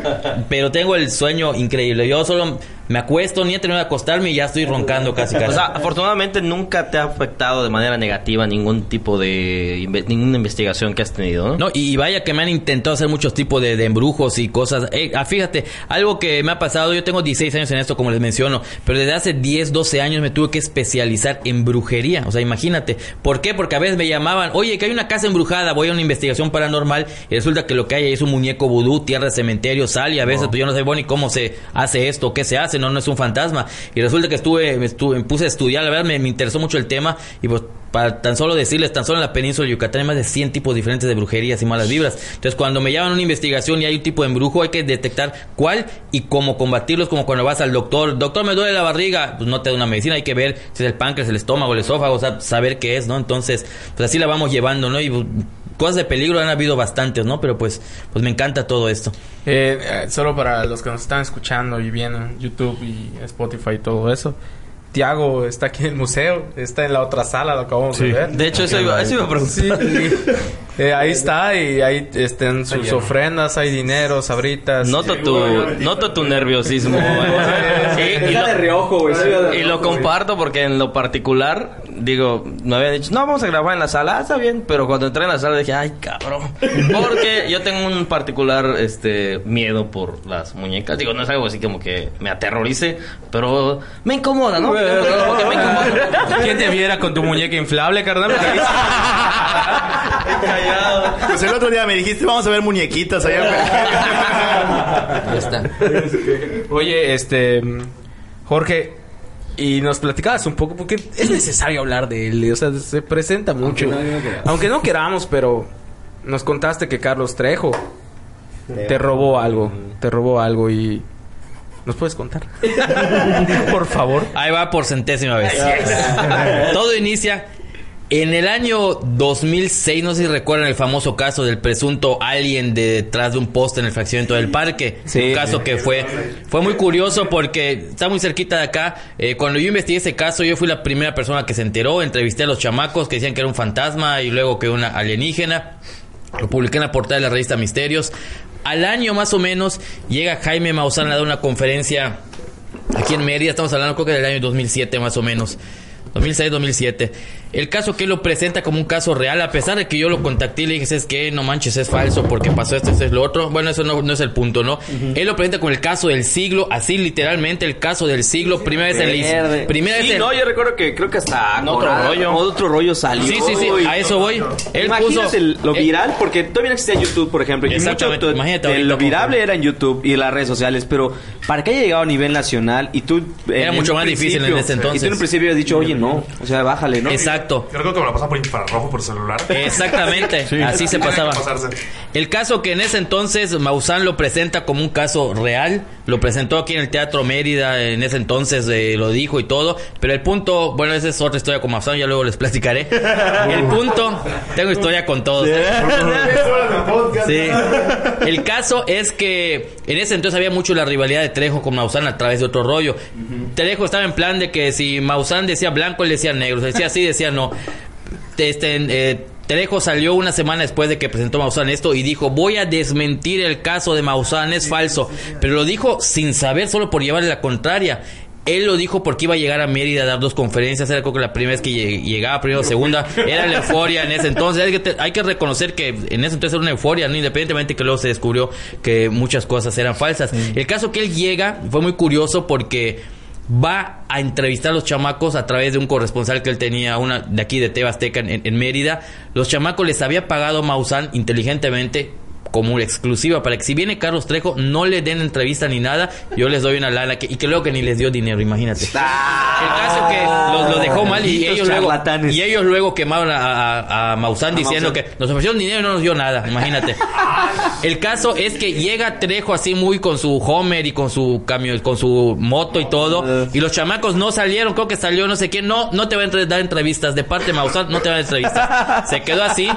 pero tengo el sueño increíble. Yo solo me acuesto, ni he terminado de acostarme y ya estoy roncando casi casi. O sea, afortunadamente nunca te ha afectado de manera negativa ningún tipo de inve- ninguna investigación que has tenido, ¿no? No, y vaya que me han intentado hacer muchos tipos de, de embrujos y cosas. Eh, ah, fíjate, algo que me ha pasado, yo tengo 16 años en esto, como les menciono, pero desde hace 10, 12 años me tuve que especializar en brujería. O sea, imagínate. ¿Por qué? Porque a veces me llamaban, oye, que hay una casa embrujada, voy a una investigación paranormal y resulta que lo que hay es un muñeco vudú, tierra de cementerio, sal y a veces pues yo no sé, bueno, ¿y cómo se hace esto? ¿Qué se hace? No, no es un fantasma. Y resulta que estuve, me, estuve, me puse a estudiar, la verdad me, me interesó mucho el tema y pues para tan solo decirles, tan solo en la península de Yucatán hay más de 100 tipos diferentes de brujerías y malas vibras. Entonces, cuando me llaman a una investigación y hay un tipo de embrujo, hay que detectar cuál y cómo combatirlos, como cuando vas al doctor. Doctor, me duele la barriga, pues no te da una medicina, hay que ver si es el páncreas, el estómago, el esófago, o sea, saber qué es, ¿no? Entonces, pues así la vamos llevando, ¿no? Y pues, cosas de peligro han habido bastantes, ¿no? Pero pues, pues me encanta todo esto. Eh, eh, solo para los que nos están escuchando y vienen YouTube y Spotify y todo eso. Tiago está aquí en el museo, está en la otra sala, lo acabamos Sí. de ver. De hecho, eso iba, eso iba a preguntar. Sí, y, eh, ahí está y ahí están sus ofrendas, hay dinero, sabritas. Noto tu, noto tu nerviosismo. Sí, y, lo, y lo comparto porque en lo particular, digo, me había dicho, no, vamos a grabar en la sala, ah, está bien, pero cuando entré en la sala dije, ay, cabrón. Porque yo tengo un particular este miedo por las muñecas. Digo, no es algo así como que me aterrorice, pero me incomoda, ¿no? Porque me incomoda. ¿Quién te viera con tu muñeca inflable, carnal? Pues el otro día me dijiste, vamos a ver muñequitas allá. Ya está. Oye, este. Jorge, y nos platicabas un poco, porque es necesario hablar de él, o sea, se presenta mucho. Aunque no- no queramos. Aunque no queramos, pero nos contaste que Carlos Trejo te robó algo, te robó algo y. ¿Nos puedes contar? Por favor. Ahí va por centésima vez. Todo inicia en el año 2006, no sé si recuerdan el famoso caso del presunto alien de detrás de un poste en el fraccionamiento del parque. Sí. un caso que fue, fue muy curioso porque está muy cerquita de acá. Eh, cuando yo investigué ese caso, yo fui la primera persona que se enteró. Entrevisté a los chamacos que decían que era un fantasma y luego que una alienígena. Lo publiqué en la portada de la revista Misterios. Al año más o menos llega Jaime Maussan a dar una conferencia aquí en Mérida. Estamos hablando creo que del año 2007 más o menos. 2006-2007. El caso que él lo presenta como un caso real, a pesar de que yo lo contacté y le dije, es que no manches, es falso porque pasó esto, esto es lo otro. Bueno, eso no, no es el punto, ¿no? Él lo presenta como el caso del siglo, así literalmente el caso del siglo. Primera vez en la. Primera vez en- no, yo recuerdo que creo que hasta Otro rollo. Otro rollo salió. Sí, sí, sí, Uy. a eso voy. Él Imagínate puso el- lo eh, viral, porque todavía no existía YouTube, por ejemplo. Y Exactamente, mucho imagínate lo virable fue. era en YouTube y en las redes sociales, pero para que haya llegado a nivel nacional y tú... Era en mucho más difícil en ese entonces. Y tú en un principio habías dicho, oye, no, o sea, bájale, ¿no? Exacto. Yo recuerdo que me la pasan por infrarrojo por celular. Exactamente, así se pasaba. El caso que en ese entonces Maussan lo presenta como un caso real, lo presentó aquí en el Teatro Mérida, en ese entonces eh, lo dijo y todo, pero el punto, bueno, esa es otra historia con Maussan, ya luego les platicaré. El punto, tengo historia con todos. Sí. El caso es que en ese entonces había mucho la rivalidad de Trejo con Maussan a través de otro rollo. Trejo estaba en plan de que si Maussan decía blanco, él decía negro, decía así, decía no. Este, eh, Trejo salió una semana después de que presentó Maussan esto y dijo, voy a desmentir el caso de Maussan, es falso. Pero lo dijo sin saber, solo por llevarle la contraria. Él lo dijo porque iba a llegar a Mérida a dar dos conferencias. Era creo que la primera vez que lleg- llegaba, primero o segunda. Era la euforia en ese entonces. Hay que, te- hay que reconocer que en ese entonces era una euforia, ¿no? independientemente que luego se descubrió que muchas cosas eran falsas. El caso que él llega fue muy curioso porque va a entrevistar a los chamacos a través de un corresponsal que él tenía, una de aquí de Tebasteca en, en Mérida. Los chamacos les había pagado Maussan inteligentemente como una exclusiva para que si viene Carlos Trejo no le den entrevista ni nada, yo les doy una lana que- y que luego que ni les dio dinero, imagínate. El caso que los, lo dejó mal y ellos luego y ellos luego quemaron a, a, a Maussan diciendo que nos ofrecieron dinero y no nos dio nada, imagínate. El caso es que llega Trejo así muy con su Homer y con su camión, con su moto y todo, y los chamacos no salieron, creo que salió no sé quién, no, no te va a dar entrevistas, de parte de Maussan no te va a dar entrevistas. Se quedó así.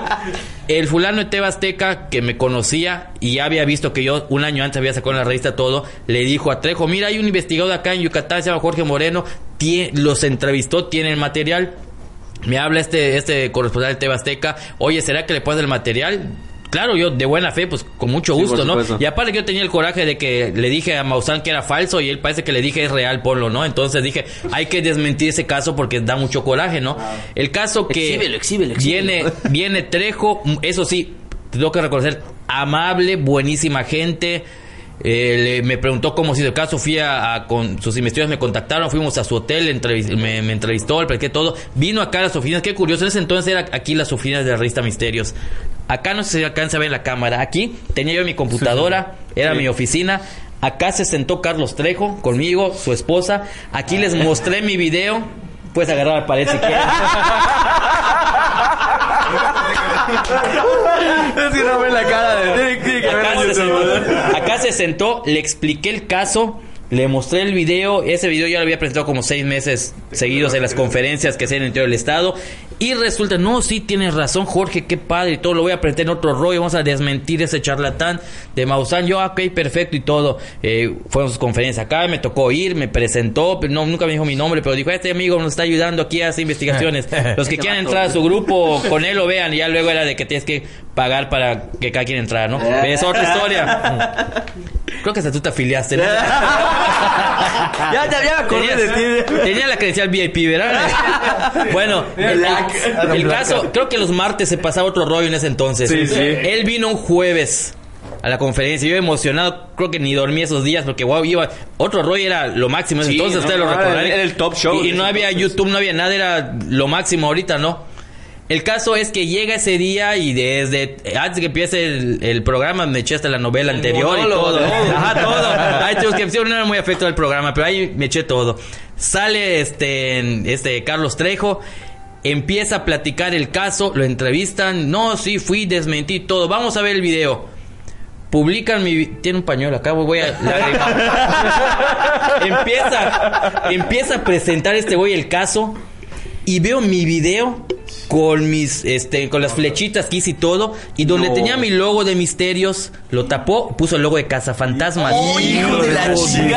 El fulano de Tebasteca, que me conocía y ya había visto que yo un año antes había sacado en la revista todo, le dijo a Trejo, mira, hay un investigador acá en Yucatán, se llama Jorge Moreno, tie- los entrevistó, tiene el material. Me habla este, este corresponsal de Tebasteca, oye, ¿será que le puedes el material? Claro, yo de buena fe, pues con mucho gusto, ¿no? Y aparte que yo tenía el coraje de que le dije a Maussan que era falso y él parece que le dije es real, ponlo, ¿no? Entonces dije, hay que desmentir ese caso porque da mucho coraje, ¿no? El caso que Exhíbelo, exhíbelo, exhíbelo. viene viene Trejo, eso sí, tengo que reconocer, amable, buenísima gente. Eh, le- me preguntó cómo ha sido el caso, fui a, a- con sus investigadores me contactaron, fuimos a su hotel, entrevis- me, me entrevistó, le platiqué todo, vino acá a las oficinas, qué curioso, en ese entonces era aquí las oficinas de la revista Misterios. Acá no si alcanza a ver la cámara, aquí tenía yo mi computadora, era mi oficina, acá se sentó Carlos Trejo conmigo, su esposa, aquí les mostré mi video, puedes agarrar la pared si quieres. Es que no ven la cara de... Tiene, tiene que ver Acá se, sentó, acá se sentó, le expliqué el caso Le mostré el video, ese video ya lo había presentado como seis meses seguidos en las conferencias que se en el interior del estado. Y resulta, no, sí, tienes razón, Jorge, qué padre y todo, lo voy a presentar en otro rollo, vamos a desmentir ese charlatán de Maussan. Yo, ah, ok, perfecto y todo. Eh, fueron sus conferencias acá, me tocó ir, me presentó, pero no, nunca me dijo mi nombre, pero dijo, este amigo nos está ayudando aquí a hacer investigaciones. Los que quieran entrar a su grupo, con él lo vean, y ya luego era de que tienes que pagar para que cada quien entrara, ¿no? Es otra historia. Creo que hasta tú te afiliaste, ¿no? ya, ya, ya me acordé de ti. Tenía la credencial VIP, ¿verdad? bueno, el, el- el caso, creo que los martes se pasaba otro rollo en ese entonces. Sí, sí. Él vino un jueves a la conferencia. Yo emocionado, creo que ni dormí esos días porque wow, iba otro rollo era lo máximo. Sí, entonces no, ustedes lo no, recordarán. era el top show Y, y no había entonces. YouTube, no había nada, era lo máximo ahorita, ¿no? El caso es que llega ese día y desde antes que empiece el, el programa me eché hasta la novela anterior y monólogo, todo. Ajá, todo. Ay, chicos, que sí, no era muy afecto al programa, pero ahí me eché todo. Sale este, este Carlos Trejo, empieza a platicar el caso, lo entrevistan. No, sí, fui, desmentí todo. Vamos a ver el video. Publican mi... Tiene un pañuelo acá, voy a... empieza, empieza a presentar este güey el caso y veo mi video con mis este con las flechitas que hice y todo y donde No. tenía mi logo de misterios lo tapó puso el logo de cazafantasmas. Hijo de la no ser.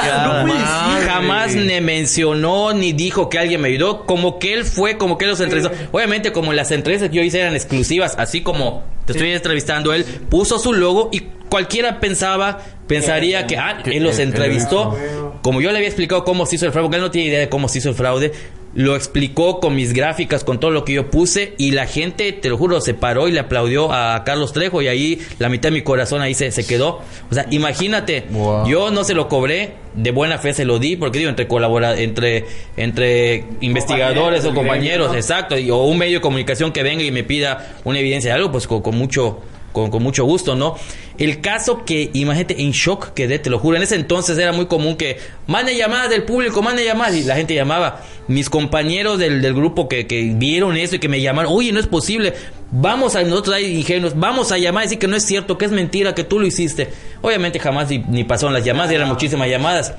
jamás me mencionó ni dijo que alguien me ayudó como que él fue como que él los entrevistó. Obviamente como las entrevistas que yo hice eran exclusivas así como te estoy entrevistando él puso su logo y cualquiera pensaba pensaría que ah, él los entrevistó. como yo le había explicado cómo se hizo el fraude porque él no tiene idea de cómo se hizo el fraude lo explicó con mis gráficas, con todo lo que yo puse y la gente, te lo juro, se paró y le aplaudió a Carlos Trejo y ahí la mitad de mi corazón ahí se, se quedó. O sea, imagínate, yo no se lo cobré, de buena fe se lo di, porque digo, entre colabora entre, entre investigadores o compañeros, exacto, y- o un medio de comunicación que venga y me pida una evidencia de algo, pues con, con mucho... Con, con mucho gusto, ¿no? El caso que, imagínate, en shock quedé, te lo juro. En ese entonces era muy común que mande llamadas del público, mande llamadas. Y la gente llamaba. Mis compañeros del, del grupo que, que vieron eso y que me llamaron, oye, no es posible. Vamos a, nosotros hay ingenuos, vamos a llamar y decir que no es cierto, que es mentira, que tú lo hiciste. Obviamente jamás ni, ni pasaron las llamadas, eran muchísimas llamadas.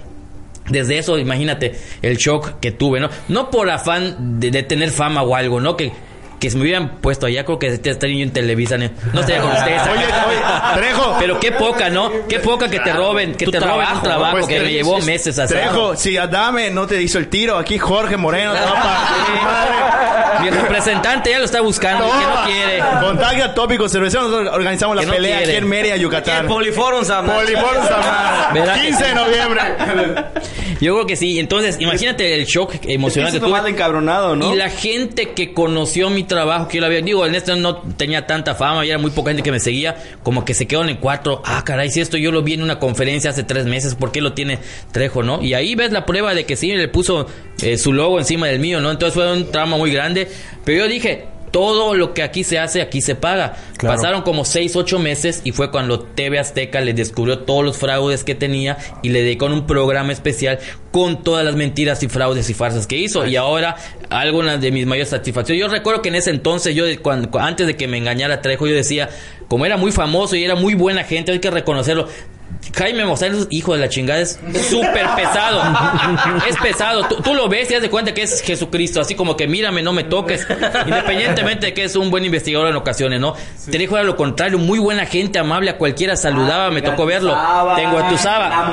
Desde eso, imagínate el shock que tuve, ¿no? No por afán de, de tener fama o algo, ¿no? Que, que se me hubieran puesto allá, creo que estaría yo en Televisa, ¿no? No estaría con ustedes. Oye, oye, Trejo. Pero qué poca, ¿no? Qué poca que te roben, que te roben un trabajo, Pues, que me llevó meses a hacer. Trejo, si Adame no te hizo el tiro, aquí Jorge Moreno te va a Mi representante ya lo está buscando, que no quiere. Contacta Tópico Cervecero, nosotros organizamos la pelea quiere. aquí en Mérida, Yucatán. Poliforum, Sam. Poliforum Samar. Verá- 15 de noviembre. Yo creo que sí. Entonces, imagínate el shock emocional que tuve. encabronado, ¿no? Y la gente que conoció mi trabajo, que yo lo había, digo, en esto no tenía tanta fama, y era muy poca gente que me seguía, como que se quedó en el cuatro. Ah, caray, si esto yo lo vi en una conferencia hace tres meses, ¿por qué lo tiene Trejo, no? Y ahí ves la prueba de que sí, le puso eh, su logo encima del mío, ¿no? Entonces fue un trauma muy grande. Pero yo dije, todo lo que aquí se hace, aquí se paga. Pasaron como seis, ocho meses y fue cuando TV Azteca le descubrió todos los fraudes que tenía y le dedicó un programa especial con todas las mentiras y fraudes y farsas que hizo. Y ahora, algunas de mis mayores satisfacciones. Yo recuerdo que en ese entonces, yo cuando, antes de que me engañara Trejo, yo decía, como era muy famoso y era muy buena gente, hay que reconocerlo. Jaime Mozart, hijo de la chingada, es súper pesado. es pesado. Tú, tú lo ves y das de cuenta que es Jesucristo. Así como que mírame, no me toques. Independientemente de que es un buen investigador en ocasiones, ¿no? Trejo era lo contrario, muy buena gente, amable, a cualquiera saludaba, me tocó verlo. Tengo a tu Saba.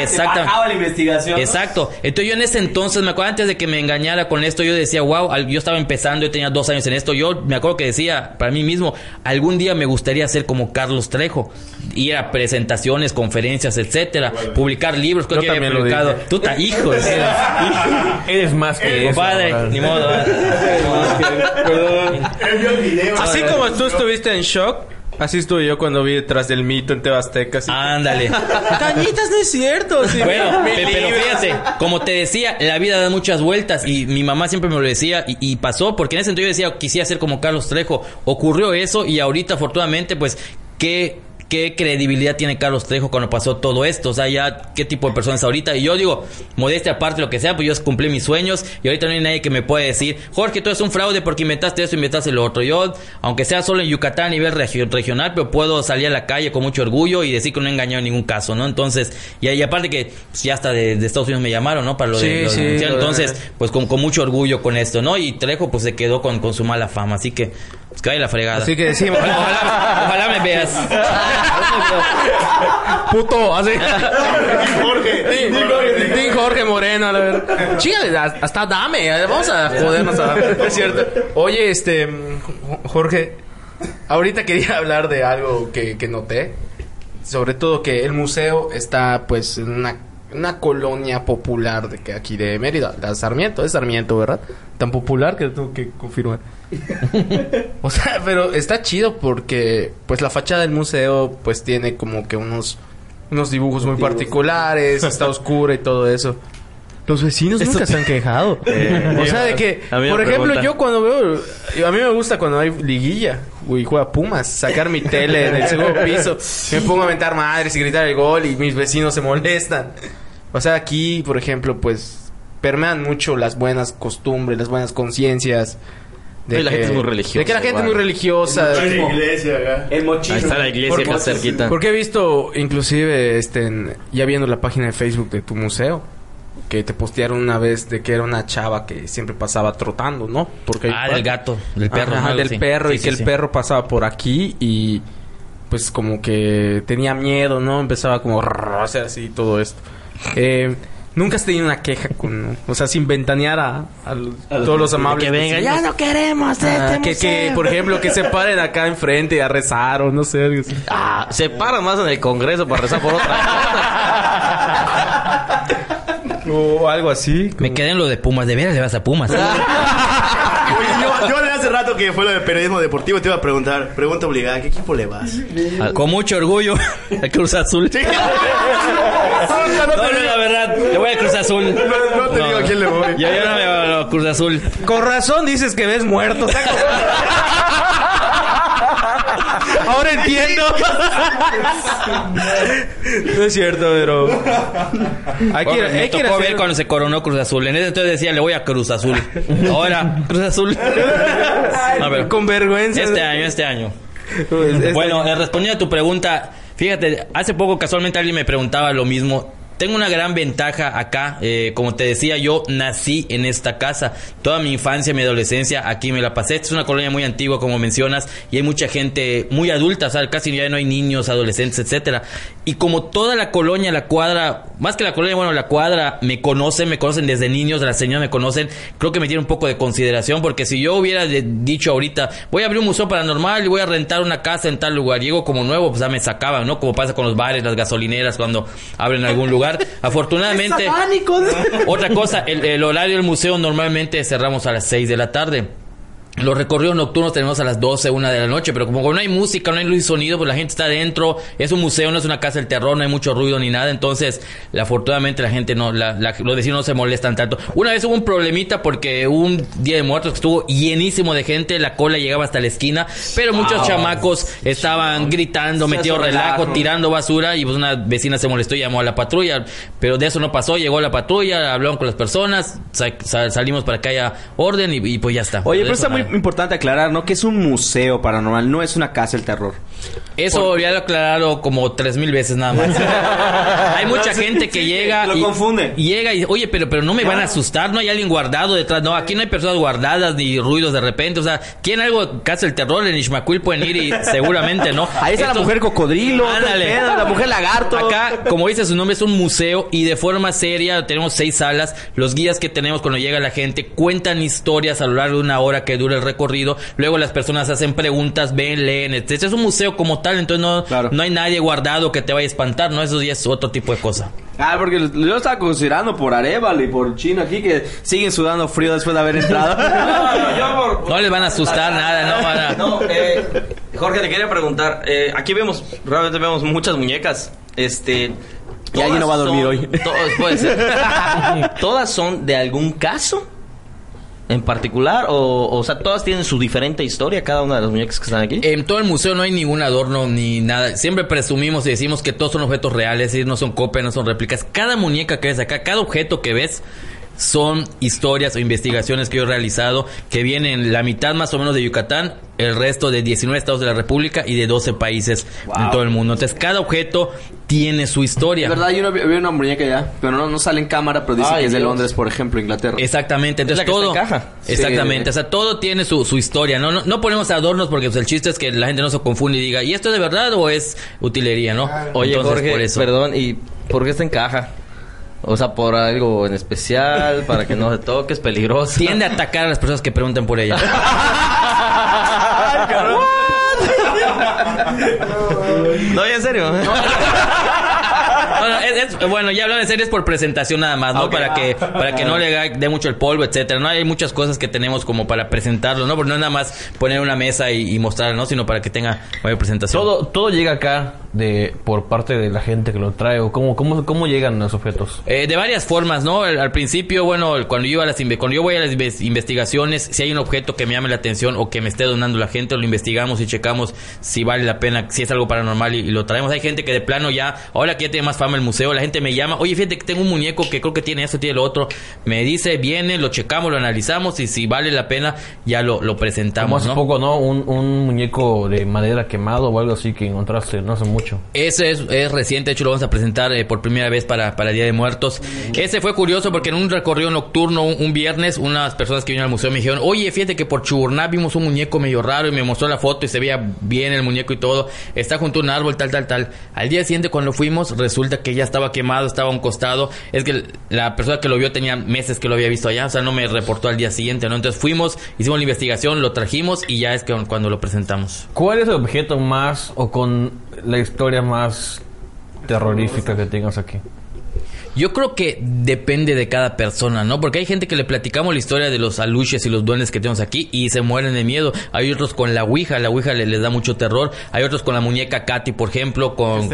Exactamente. la investigación. Exacto. Entonces yo en ese entonces, me acuerdo antes de que me engañara con esto, yo decía, wow, yo estaba empezando, yo tenía dos años en esto, yo me acuerdo que decía para mí mismo, algún día me gustaría ser como Carlos Trejo, ir a presentaciones, conferencias, etcétera, publicar libros, creo Yo que había también lo publicado. dije. Tú ta- hijo de Eres más que eso. Compadre, ahora. ni modo. Así como tú estuviste en shock, así estuve yo cuando vi detrás del mito en Tebasteca. Ándale. Cañitas, no es cierto. sí. Bueno, pero libro, fíjate, como te decía, la vida da muchas vueltas y mi mamá siempre me lo decía y, y pasó, porque en ese entonces yo decía, quisiera ser como Carlos Trejo. Ocurrió eso y ahorita, afortunadamente, pues, qué, qué credibilidad tiene Carlos Trejo cuando pasó todo esto. O sea, ya qué tipo de persona es ahorita. Y yo digo, modestia aparte, lo que sea, pues yo cumplí mis sueños y ahorita no hay nadie que me pueda decir, Jorge, tú eres un fraude porque inventaste eso, inventaste lo otro. Yo, aunque sea solo en Yucatán a nivel regio- regional, pero puedo salir a la calle con mucho orgullo y decir que no he engañado en ningún caso, ¿no? Entonces, y, y aparte que pues, ya hasta de, de Estados Unidos me llamaron, ¿no? Para lo de, Sí, lo de sí, lo de- Entonces, pues con, con mucho orgullo con esto, ¿no? Y Trejo pues se quedó con, con su mala fama, así que pues, que vaya la fregada. Así que decimos, Ojalá, ojalá me veas. puto, así. Jorge. Jorge. Jorge Moreno, a ver. Chígale, hasta dame, eh, vamos a jodernos a Es cierto. Oye, este, Jorge, ahorita quería hablar de algo que, que noté. Sobre todo que el museo está, pues, en una, una colonia popular de que aquí de Mérida, la Sarmiento, es Sarmiento, ¿verdad? Tan popular que tengo que confirmar. O sea, pero está chido porque pues la fachada del museo pues tiene como que unos unos dibujos muy particulares, está oscura y todo eso. Los vecinos nunca se han quejado. o sea, de que, por ejemplo, yo cuando veo, a mí me gusta cuando hay liguilla y juega Pumas, sacar mi tele en el segundo piso, me pongo a aventar madres y gritar el gol y mis vecinos se molestan. O sea, aquí, por ejemplo, pues permean mucho las buenas costumbres, las buenas conciencias. Y la gente es muy religiosa De que la gente es muy religiosa. En la iglesia, acá. El mochillo. Ahí está la iglesia Porque- acá cerquita. Porque he visto, inclusive, este, en- ya viendo la página de Facebook de tu museo, que te postearon una vez de que era una chava que siempre pasaba trotando, ¿no? Porque Ah, del gato, del perro. Ajá, ¿no? del Sí. perro Sí, y sí, que el sí. perro pasaba por aquí y pues como que tenía miedo, ¿no? Empezaba como a hacer así todo esto. Eh, Nunca has tenido una queja con, o sea, sin ventanear a, a los- todos los amables. Que venga, vecinos? ya no queremos este Ah, que, museo. que, por ejemplo, que se paren acá enfrente a rezar o no sé. algo así. Ah, se paran más en el Congreso para rezar por otra O algo así. Me quedé en lo de Pumas. De veras le vas a Pumas. Yo, yo hace rato que fue lo de periodismo deportivo te iba a preguntar, pregunta obligada, ¿a qué equipo le vas? Con mucho orgullo. A Cruz Azul. No, no, la verdad. Le voy a Cruz Azul. No, no te digo a quién le voy. Yo, yo no me voy a Cruz Azul. Con razón dices que ves muerto. Ahora entiendo. no es cierto, pero. Hay que, Bueno, me hay que tocó hacer- ver cuando se coronó Cruz Azul. En ese entonces decía, le voy a Cruz Azul. Ahora, Cruz Azul. A ver, Con vergüenza. este año, este año. Este- Bueno, eh, respondiendo a tu pregunta, fíjate, hace poco casualmente alguien me preguntaba lo mismo. Tengo una gran ventaja acá, eh, como te decía, yo nací en esta casa, toda mi infancia, mi adolescencia, aquí me la pasé. Esta es una colonia muy antigua, como mencionas, y hay mucha gente muy adulta, sea, casi ya no hay niños, adolescentes, etcétera. Y como toda la colonia, la cuadra, más que la colonia, bueno, la cuadra me conocen, me conocen desde niños, las señoras me conocen, creo que me tiene un poco de consideración, porque si yo hubiera dicho ahorita, voy a abrir un museo paranormal y voy a rentar una casa en tal lugar, llego como nuevo, pues ya me sacaban, ¿no? Como pasa con los bares, las gasolineras, cuando abren algún lugar. Afortunadamente, otra cosa, el, el horario del museo normalmente cerramos a las 6 de la tarde. Los recorridos nocturnos tenemos a las 12, una de la noche, pero como no hay música, no hay luz y sonido, pues la gente está adentro, es un museo, no es una casa del terror, no hay mucho ruido ni nada, entonces la- afortunadamente la gente no, la- la- los vecinos no se molestan tanto. Una vez hubo un problemita porque hubo un día de muertos que estuvo llenísimo de gente, la cola llegaba hasta la esquina, pero muchos chamacos estaban gritando, metiendo relajo, tirando basura y pues una vecina se molestó y llamó a la patrulla, pero de eso no pasó, llegó la patrulla, hablaron con las personas, sa- sa- salimos para que haya orden y, y pues ya está. Oye, pero eso está muy importante aclarar, ¿no? Que es un museo paranormal, no es una casa del terror. Eso ya lo he aclarado como tres mil veces nada más. hay mucha gente que llega lo y confunde. y llega y oye, pero pero no me van a asustar, no hay alguien guardado detrás, no, aquí no hay personas guardadas ni ruidos de repente, o sea, ¿quién algo casa el terror en Ishmaquil pueden ir y seguramente no. Ahí está la mujer cocodrilo, Ándale. la mujer lagarto. Acá, como dice su nombre, es un museo y de forma seria tenemos seis salas. Los guías que tenemos cuando llega la gente cuentan historias a lo largo de una hora que dura el recorrido. Luego las personas hacen preguntas, ven, leen, etc. Es un museo como tal, entonces no, Claro. no hay nadie guardado que te vaya a espantar, ¿no? Eso ya es otro tipo de cosa. Ah, porque yo estaba considerando por Arevalo y por Chino aquí que siguen sudando frío después de haber entrado. No les van a asustar nada, no van a... No, eh, Jorge, te quería preguntar. eh, aquí vemos, realmente vemos muchas muñecas. Este. Y alguien no va a dormir son- hoy. Todas, puede ser. ¿Todas son de algún caso? En particular? O, o sea, todas tienen su diferente historia, cada una de las muñecas que están aquí. En todo el museo no hay ningún adorno ni nada. Siempre presumimos y decimos que todos son objetos reales, es decir, no son copias, no son réplicas. Cada muñeca que ves acá, cada objeto que ves son historias o investigaciones que yo he realizado que vienen la mitad más o menos de Yucatán, el resto de 19 estados de la República y de 12 países en todo el mundo. Entonces, cada objeto tiene su historia. Es verdad, yo vi una muñeca ya, pero no, no sale en cámara, pero dice Ay, que es de Dios. Londres, por ejemplo, Inglaterra. Exactamente, entonces la que todo. está en caja. Exactamente, Sí. o sea, todo tiene su, su historia. ¿no? No, no ponemos adornos porque pues, el chiste es que la gente no se confunde y diga, ¿y esto es de verdad o es utilería, no? Oye, Entonces, Jorge, por eso. perdón, ¿y por qué está en caja? O sea, por algo en especial, para que no se toque, es peligroso. Tiende a atacar a las personas que preguntan por ella. No, ya en serio. Bueno, es- es- bueno, ya hablando en serio, es por presentación nada más, ¿no? Para que para que no le dé mucho el polvo, etcétera. No hay muchas cosas que tenemos como para presentarlo, ¿no? Porque no es nada más poner una mesa y, y mostrarlo, ¿no? Sino para que tenga mayor presentación. Todo, todo llega acá de por parte de la gente que lo trae o cómo, cómo, cómo llegan los objetos. Eh, de varias formas, ¿no? Al, al principio, bueno, cuando yo, iba a las cuando yo voy a las inves- investigaciones, si hay un objeto que me llame la atención o que me esté donando la gente, lo investigamos y checamos si vale la pena, si es algo paranormal y, y lo traemos. Hay gente que de plano ya, ahora que ya tiene más fama el museo, la gente me llama, oye, fíjate que tengo un muñeco que creo que tiene esto, tiene lo otro. Me dice, viene, lo checamos, lo analizamos y si vale la pena, ya lo, lo Como presentamos, hace ¿no? poco, ¿no? Un, un muñeco de madera quemado o algo así que encontraste no hace mucho. Ese es, es reciente, de hecho lo vamos a presentar eh, por primera vez para, para Día de Muertos. Ese fue curioso porque en un recorrido nocturno, un, un viernes, unas personas que vinieron al museo me dijeron, oye, fíjate que por Chuburná vimos un muñeco medio raro y me mostró la foto y se veía bien el muñeco y todo. Está junto a un árbol, tal, tal, tal. Al día siguiente cuando fuimos, resulta que ya estaba quemado, estaba a un costado. Es que la persona que lo vio tenía meses que lo había visto allá, o sea, no me reportó al día siguiente, ¿no? Entonces fuimos, hicimos la investigación, lo trajimos y ya es que cuando lo presentamos. ¿Cuál es el objeto más o con la historia más terrorífica que tengas aquí? Yo creo que depende de cada persona, ¿no? Porque hay gente que le platicamos la historia de los aluches y los duendes que tenemos aquí y se mueren de miedo. Hay otros con la ouija, la ouija le- les da mucho terror. Hay otros con la muñeca Katy, por ejemplo, con...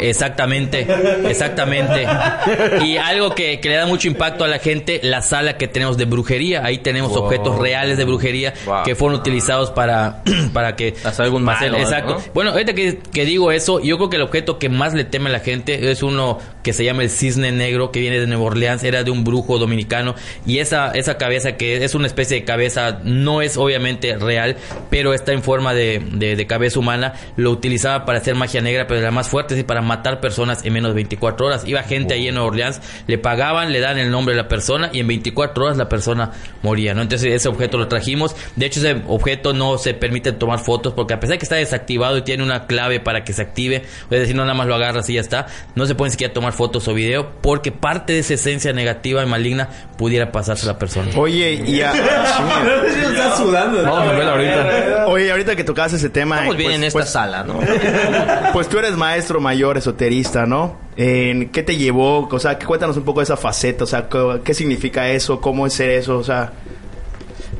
Exactamente, exactamente. Y algo que, que le da mucho impacto a la gente, la sala que tenemos de brujería. Ahí tenemos objetos reales de brujería Wow. que fueron utilizados para, para que... Hacer algún Exacto. ¿no? Bueno, ahorita que, que digo eso, yo creo que el objeto que más le teme a la gente es uno que se llama el cisne negro, que viene de Nueva Orleans, era de un brujo dominicano, y esa, esa cabeza que es una especie de cabeza, no es obviamente real, pero está en forma de, de- de cabeza humana, lo utilizaba para hacer magia negra, pero la más fuerte, y para matar personas en menos de 24 horas. Iba gente ahí en Nueva Orleans, le pagaban, le dan el nombre de la persona, y en 24 horas la persona moría, ¿no? Entonces ese objeto lo trajimos, de hecho ese objeto no se permite tomar fotos, porque a pesar de que está desactivado y tiene una clave para que se active, es decir, no nada más lo agarras y ya está, no se puede ni siquiera tomar fotos o video, porque parte de esa esencia negativa y maligna pudiera pasarse a la persona. Oye, y a- Está sudando. Vamos a verlo ahorita. Oye, ahorita que tocabas ese tema, Estamos bien pues- en esta pues- sala, ¿no? Pues tú eres maestro mayor, esoterista, ¿no? ¿En ¿Qué te llevó? O sea, cuéntanos un poco de esa faceta, o sea, ¿qué, qué significa eso? ¿Cómo es ser eso? O sea,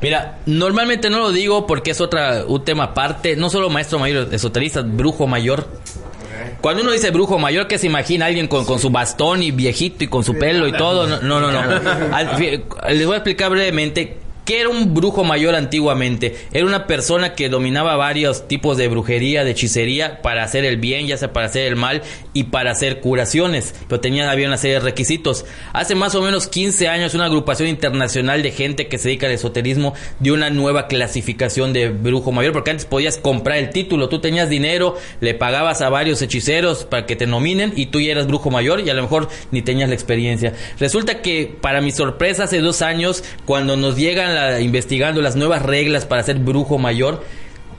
Mira, normalmente no lo digo porque es otra un tema aparte, no solo maestro mayor, esoterista, brujo mayor. Cuando uno dice brujo mayor, que se imagina alguien con, con su bastón y viejito y con su pelo y todo? No, no, no. no. Al les voy a explicar brevemente qué era un brujo mayor antiguamente. Era una persona que dominaba varios tipos de brujería, de hechicería, para hacer el bien, ya sea para hacer el mal y para hacer curaciones. Pero tenía, había una serie de requisitos. Hace más o menos 15 años, una agrupación internacional de gente que se dedica al esoterismo dio una nueva clasificación de brujo mayor, porque antes podías comprar el título. Tú tenías dinero, le pagabas a varios hechiceros para que te nominen y tú ya eras brujo mayor y a lo mejor ni tenías la experiencia. Resulta que, para mi sorpresa, hace dos años, cuando nos llegan investigando las nuevas reglas para ser brujo mayor,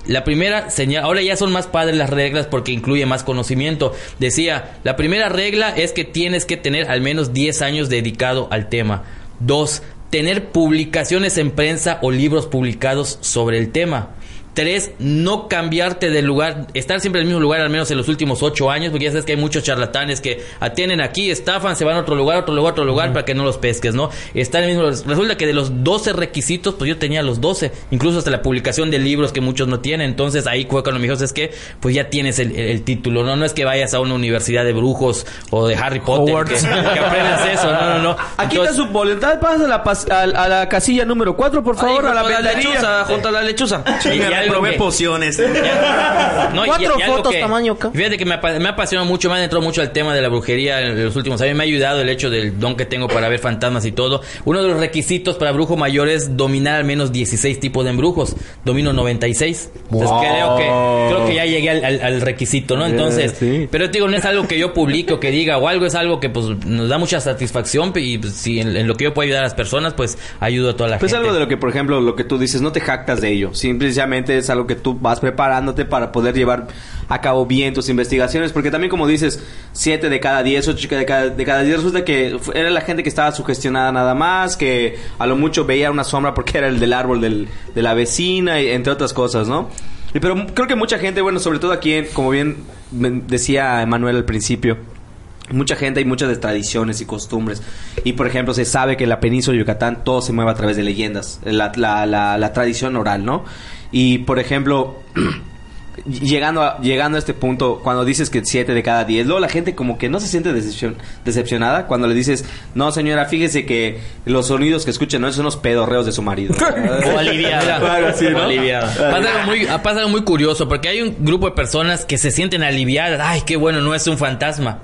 la primera señal, ahora ya son más padres las reglas porque incluye más conocimiento. Decía, la primera regla es que tienes que tener al menos 10 años dedicado al tema. Dos, tener publicaciones en prensa o libros publicados sobre el tema. Tres, no cambiarte de lugar, estar siempre en el mismo lugar, al menos en los últimos ocho años, porque ya sabes que hay muchos charlatanes que atienden aquí, estafan, se van a otro lugar, otro lugar, otro lugar, para que no los pesques, ¿no? Estar en el mismo Resulta que de los 12 requisitos, pues yo tenía los 12, incluso hasta la publicación de libros que muchos no tienen. Entonces ahí fue cuando me dijo, es que, pues ya tienes el, el- el título, ¿no? No es que vayas a una universidad de brujos o de Harry Potter, que, que aprendas eso, no, no, no. Aquí Entonces- está su voluntad. Pasa a la, a, a la casilla número 4, por favor, Ahí, a la junto a vendería. lechuza, junto a la lechuza. Y- y me algo probé que- pociones. No, Cuatro y fotos que- tamaño acá. Fíjate que me, apa- me ha apasionado mucho, me ha entrado mucho al tema de la brujería en los últimos años. Me ha ayudado el hecho del don que tengo para ver fantasmas y todo. Uno de los requisitos para brujo mayor es dominar al menos 16 tipos de embrujos. Domino 96. Entonces creo que creo que ya llegué al, al- al requisito, ¿no? Entonces, sí. pero te digo, no es algo que yo publique o que diga o algo, es algo que pues nos da mucha satisfacción y pues, si en, en lo que yo puedo ayudar a las personas, pues ayudo a toda la Pues gente. algo de lo que, por ejemplo, lo que tú dices, no te jactas de ello. Simplemente es algo que tú vas preparándote para poder llevar a cabo bien tus investigaciones. Porque también, como dices, 7 de cada 10, 8 de cada, de cada 10, resulta que era la gente que estaba sugestionada nada más, que a lo mucho veía una sombra porque era el del árbol del, de la vecina, y entre otras cosas, ¿no? Y pero creo que mucha gente, bueno, sobre todo aquí, como bien decía Emanuel al principio, mucha gente hay muchas de tradiciones y costumbres. Y por ejemplo, se sabe que en la península de Yucatán todo se mueve a través de leyendas, la, la, la, la tradición oral, ¿no? Y por ejemplo, llegando a, llegando a este punto, cuando dices que 7 de cada 10, luego la gente como que no se siente decepcion- decepcionada cuando le dices, no señora, fíjese que los sonidos que escuchan no son los pedorreos de su marido. O aliviada. Así, ¿no? O aliviada. Pasa algo, muy, pasa algo muy curioso, porque hay un grupo de personas que se sienten aliviadas. Ay, qué bueno, no es un fantasma.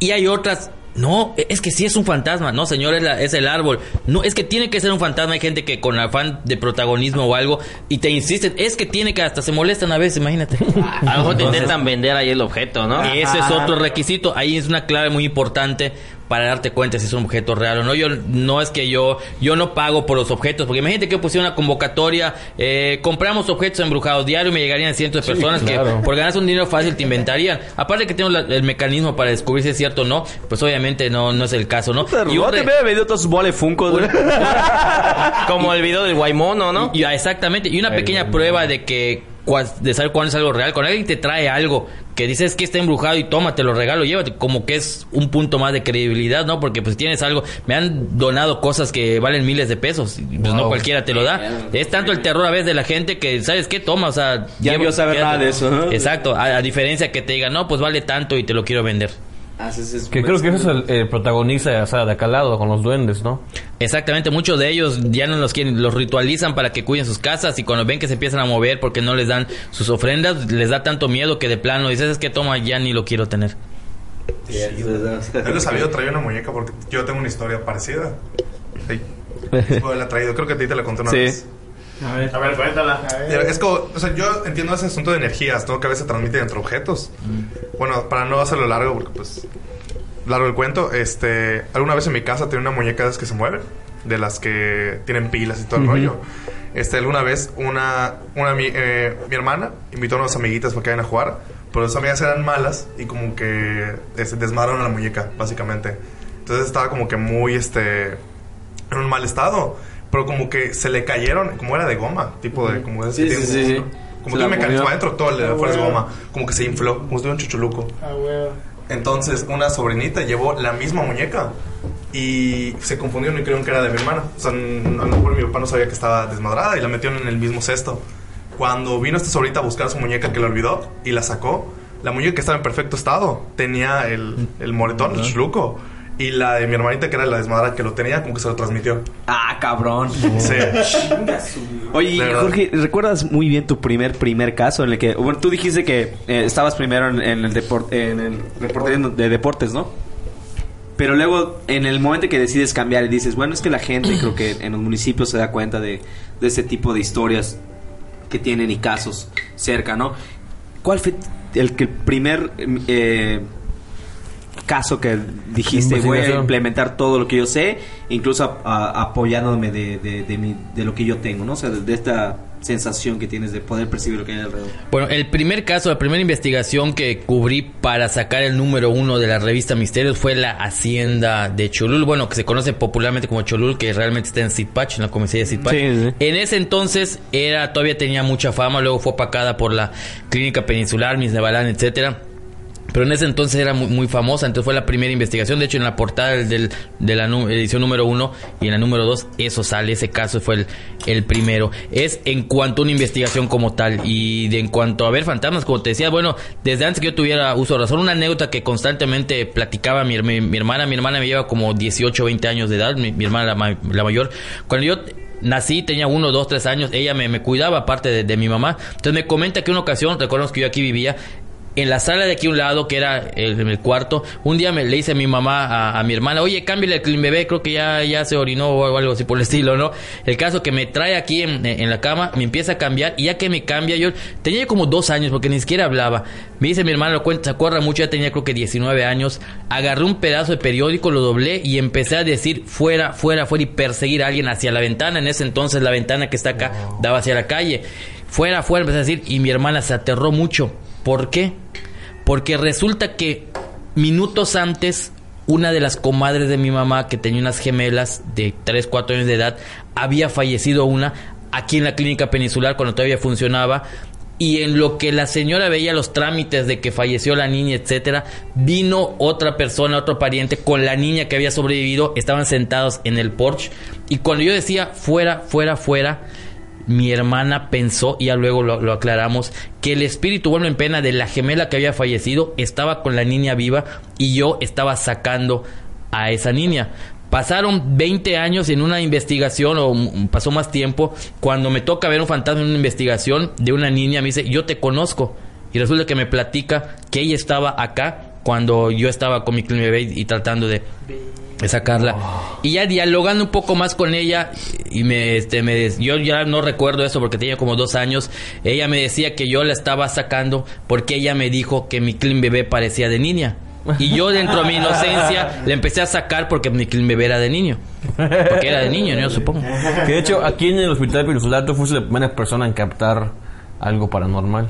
Y hay otras, no, es que sí es un fantasma. No, señor, es, la- es el árbol. No, es que tiene que ser un fantasma. Hay gente que con afán de protagonismo o algo y te insisten, es que tiene que hasta se molestan a veces, imagínate. A lo mejor te intentan vender ahí el objeto, ¿no? Ese es otro requisito. Ahí es una clave muy importante para darte cuenta si es un objeto real o no. Yo no es que yo yo no pago por los objetos, porque imagínate que pusiera una convocatoria, eh, compramos objetos embrujados diario, me llegarían cientos de personas claro. que por ganarse un dinero fácil te inventarían. Aparte que tengo la- el mecanismo para descubrir si es cierto o no, pues obviamente no no es el caso, ¿no? Y un re- vendido todos sus Funko. Como el video del Guaymono, ¿no? Y, y- exactamente. Y una pequeña prueba de que de saber cuándo es algo real. Cuando alguien te trae algo que dices que está embrujado y toma, te lo regalo, llévate, como que es un punto más de credibilidad, ¿no? Porque pues tienes algo, me han donado cosas que valen miles de pesos, y, pues no cualquiera te lo da. Es tanto el terror a veces de la gente que, ¿sabes qué? Toma, o sea... Ya vio saber quédate. nada de eso, ¿no? Exacto, a, a diferencia que te digan, no, pues vale tanto y te lo quiero vender. Que creo que eso es el, el protagonista, o sea, de acá al lado, con los duendes, ¿no? Exactamente, muchos de ellos ya no los quieren, los ritualizan para que cuiden sus casas y cuando ven que se empiezan a mover porque no les dan sus ofrendas, les da tanto miedo que de plano dices, es que toma, ya ni lo quiero tener. Yo les había traído una muñeca porque yo tengo una historia parecida. Sí. Después la he traído. Creo que a ti te la conté una Sí. vez. A ver, cuéntala. Mira, Es como, o sea, yo entiendo ese asunto de energías, ¿no? Que a veces se transmiten entre objetos. Bueno, para no hacerlo largo, porque pues. Largo el cuento, este. Alguna vez en mi casa tenía una muñeca de esas que se mueven, de las que tienen pilas y todo el rollo. Este, alguna vez, una. una mi, eh, mi hermana invitó a unas amiguitas para que vayan a jugar, pero las amigas eran malas y como que este, desmadraron a la muñeca, básicamente. Entonces estaba como que muy, este. en un mal estado. Pero como que se le cayeron, como era de goma, tipo de. Como esas Sí, que sí, sí, como- sí. Como Se que un la mecanismo adentro, todo el de Ah, huevo. goma. Como que se infló, como si tuviera un chuchuluco. Ah. Entonces, una sobrinita llevó la misma muñeca y se confundieron y creyeron que era de mi hermana. O sea, a lo mejor mi papá no sabía que estaba desmadrada y la metieron en el mismo cesto. Cuando vino esta sobrinita a buscar su muñeca que la olvidó y la sacó, la muñeca que estaba en perfecto estado tenía el, el moretón, el chuluco. Y la de mi hermanita, que era la desmadrada que lo tenía, como que se lo transmitió. Ah, cabrón. Sí. Oye. Jorge, ¿recuerdas muy bien tu primer primer caso en el que, bueno, tú dijiste que eh, estabas primero en, en el deporte, en el reportería de deportes, ¿no? Pero luego, en el momento que decides cambiar y dices, bueno, es que la gente, creo que en los municipios se da cuenta de, de ese tipo de historias que tienen y casos cerca, ¿no? ¿Cuál fue el que el primer eh, caso que dijiste, voy a implementar todo lo que yo sé, incluso a- a- apoyándome de, de, de mi- de lo que yo tengo, ¿no? O sea, de, de esta sensación que tienes de poder percibir lo que hay alrededor. Bueno, el primer caso, la primera investigación que cubrí para sacar el número uno de la revista Misterios fue la hacienda de Cholul, bueno, que se conoce popularmente como Cholul, que realmente está en Zipach, en la comisaría de Zipach. Sí, sí. En ese entonces era todavía tenía mucha fama, luego fue opacada por la Clínica Peninsular, Miss Nevalán, etcétera. Pero en ese entonces era muy, famosa, entonces fue la primera investigación. De hecho, en la portada del, de la edición número uno y en la número dos, eso sale, ese caso fue el, el primero. Es en cuanto a una investigación como tal. Y de, en cuanto a ver fantasmas, como te decía, bueno, desde antes que yo tuviera uso de razón, una anécdota que constantemente platicaba mi, mi- mi hermana. Mi hermana me lleva como 18 o 20 años de edad, mi, hermana la, la mayor. Cuando yo nací, tenía uno, dos, tres años, ella me, me cuidaba aparte de, de mi mamá. Entonces me comenta que una ocasión, recuerdo que yo aquí vivía, en la sala de aquí a un lado, que era el, el cuarto, un día me le dice a mi mamá, a, a mi hermana, oye, cámbiale el clean bebé, creo que ya, ya se orinó o algo así por el estilo, ¿no? El caso que me trae aquí en, en la cama, me empieza a cambiar, y ya que me cambia, yo tenía como dos años, porque ni siquiera hablaba. Me dice mi hermana, lo cuenta, se acuerda mucho, ya tenía creo que 19 años, agarré un pedazo de periódico, lo doblé y empecé a decir fuera, fuera, fuera y perseguir a alguien hacia la ventana. En ese entonces la ventana que está acá daba hacia la calle. Fuera, fuera, empecé a decir, y mi hermana se aterró mucho. ¿Por qué? Porque resulta que minutos antes, una de las comadres de mi mamá, que tenía unas gemelas de 3, 4 años de edad, había fallecido una aquí en la clínica peninsular cuando todavía funcionaba. Y en lo que la señora veía los trámites de que falleció la niña, etcétera, vino otra persona, otro pariente con la niña que había sobrevivido, estaban sentados en el porche. Y cuando yo decía fuera, fuera, fuera, mi hermana pensó, y ya luego lo, aclaramos, que el espíritu vuelve en pena de la gemela que había fallecido estaba con la niña viva y yo estaba sacando a esa niña. Pasaron 20 años en una investigación, o pasó más tiempo, cuando me toca ver un fantasma en una investigación de una niña, me dice, yo te conozco. Y resulta que me platica que ella estaba acá cuando yo estaba con mi bebé y tratando de, sacarla. Y ya dialogando un poco más con ella, y me, este, me, des- yo ya no recuerdo eso porque tenía como dos años, ella me decía que yo la estaba sacando porque ella me dijo que mi clean bebé parecía de niña. Y yo dentro de mi inocencia le empecé a sacar porque mi clean bebé era de niño. Porque era de niño, yo supongo. Que de hecho, aquí en el hospital tú fuiste la primera persona en captar algo paranormal.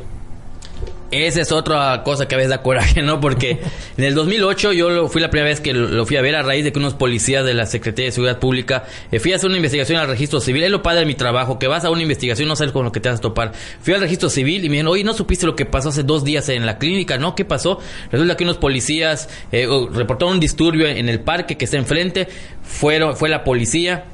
Esa es otra cosa que a veces da coraje, ¿no? Porque en el 2008 yo lo, fui la primera vez que lo, lo fui a ver a raíz de que unos policías de la Secretaría de Seguridad Pública eh, fui a hacer una investigación al registro civil. Es lo padre de mi trabajo, que vas a una investigación no sabes con lo que te vas a topar. Fui al registro civil y me dijeron, oye, ¿no supiste lo que pasó hace dos días en la clínica? ¿No? ¿Qué pasó? Resulta que unos policías eh, reportaron un disturbio en el parque que está enfrente. Fueron, fue la policía.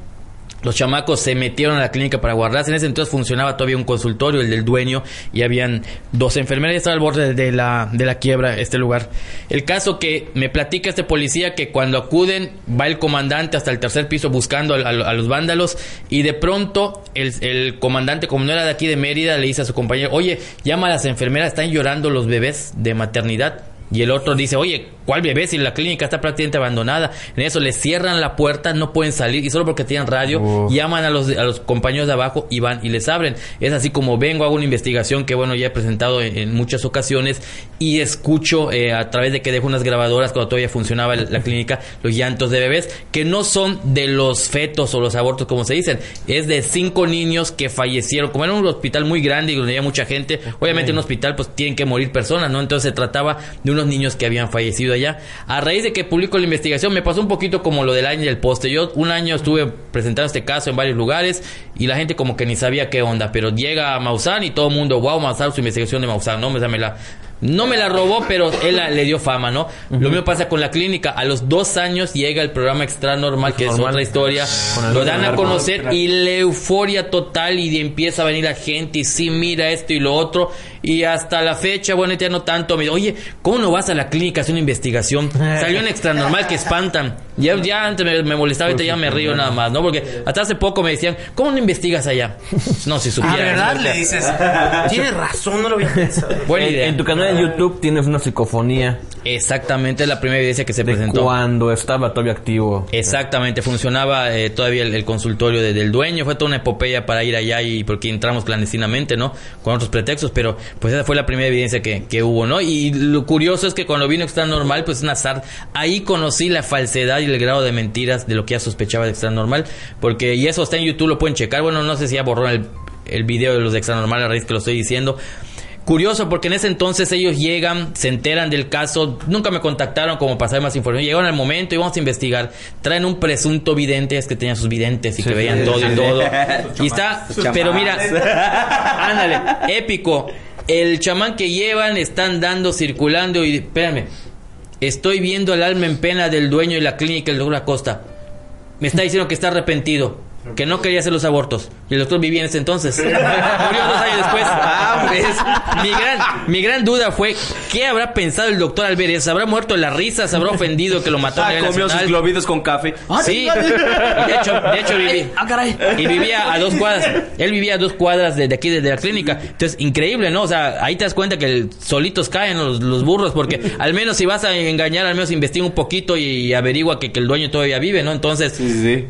Los chamacos se metieron a la clínica para guardarse. En ese entonces funcionaba todavía un consultorio, el del dueño, y habían dos enfermeras. Estaba al borde de la, de la quiebra este lugar. El caso que me platica este policía que cuando acuden va el comandante hasta el tercer piso buscando a los vándalos y de pronto el, el comandante, como no era de aquí de Mérida, le dice a su compañero, oye, llama a las enfermeras, están llorando los bebés de maternidad. Y el otro dice, oye, ¿cuál bebé si la clínica está prácticamente abandonada? En eso le cierran la puerta, no pueden salir y solo porque tienen radio llaman a los, a los compañeros de abajo y van y les abren. Es así como vengo, hago una investigación que bueno, ya he presentado en, en muchas ocasiones y escucho eh, a través de que dejo unas grabadoras cuando todavía funcionaba la clínica los llantos de bebés que no son de los fetos o los abortos como se dicen, es de cinco niños que fallecieron. Como era un hospital muy grande y donde había mucha gente, obviamente en un hospital pues tienen que morir personas, ¿no? Entonces se trataba de unos niños que habían fallecido allá. A raíz de que publico la investigación me pasó un poquito como lo del año del poste. Yo un año estuve presentando este caso en varios lugares y la gente como que ni sabía qué onda, pero llega a Maussan y todo el mundo, wow, Maussan, su investigación de Maussan, ¿no? Me, la, no me la robó, pero él la- le dio fama, ¿no? Lo mismo pasa con la clínica. A los dos años llega el programa Extra Normal, que es Normal. otra historia. Lo dan a conocer y la euforia total y empieza a venir la gente y sí, mira esto y lo otro. Y hasta la fecha, bueno, ya no tanto, me oye, ¿cómo no vas a la clínica a hacer una investigación? Salió en Extra Normal que espantan. Ya, ya antes me, me molestaba, ahorita ya me río nada más, ¿no? Porque hasta hace poco me decían, ¿cómo no investigas allá? No, si Ah, supieras. ¿verdad? Le dices. Tienes razón, no lo había pensado. Buena En, idea. en tu canal de YouTube tienes una psicofonía Exactamente, es la primera evidencia que se de presentó. cuando estaba todavía activo. Exactamente, funcionaba eh, todavía el, el consultorio de- del dueño, fue toda una epopeya para ir allá y porque entramos clandestinamente, ¿no? Con otros pretextos, pero pues esa fue la primera evidencia que, que hubo, ¿no? Y lo curioso es que cuando vino Extra Normal, pues azar, ahí conocí la falsedad y el grado de mentiras de lo que ya sospechaba de Extra Normal, porque, y eso está en YouTube, lo pueden checar, bueno, no sé si ya borró el el video de los de Extranormal a raíz que lo estoy diciendo. Curioso porque en ese entonces ellos llegan, se enteran del caso, nunca me contactaron como para saber más información, llegaron al momento y vamos a investigar, traen un presunto vidente, es que tenían sus videntes y que veían todo y todo. y está, pero mira, ándale, épico. El chamán que llevan están dando, circulando y espérame, estoy viendo el alma en pena del dueño de la clínica, el doctor Acosta. Me está diciendo que está arrepentido que no quería hacer los abortos. Y el doctor vivía en ese entonces. Murió dos años después. Ah, pues, mi, gran, mi gran duda fue, ¿qué habrá pensado el doctor al ver eso? ¿Habrá muerto de la risa? ¿Se habrá ofendido que lo mató Ah, comió sus nacional? globitos con café. Ah, Sí, de hecho, de hecho viví. Y vivía a dos cuadras. Él vivía a dos cuadras de, de aquí, desde la clínica. Entonces, increíble, ¿no? O sea, ahí te das cuenta que el- solitos caen los, los burros, porque al menos si vas a engañar, al menos investiga un poquito y, averigua que, que el dueño todavía vive, ¿no? Entonces,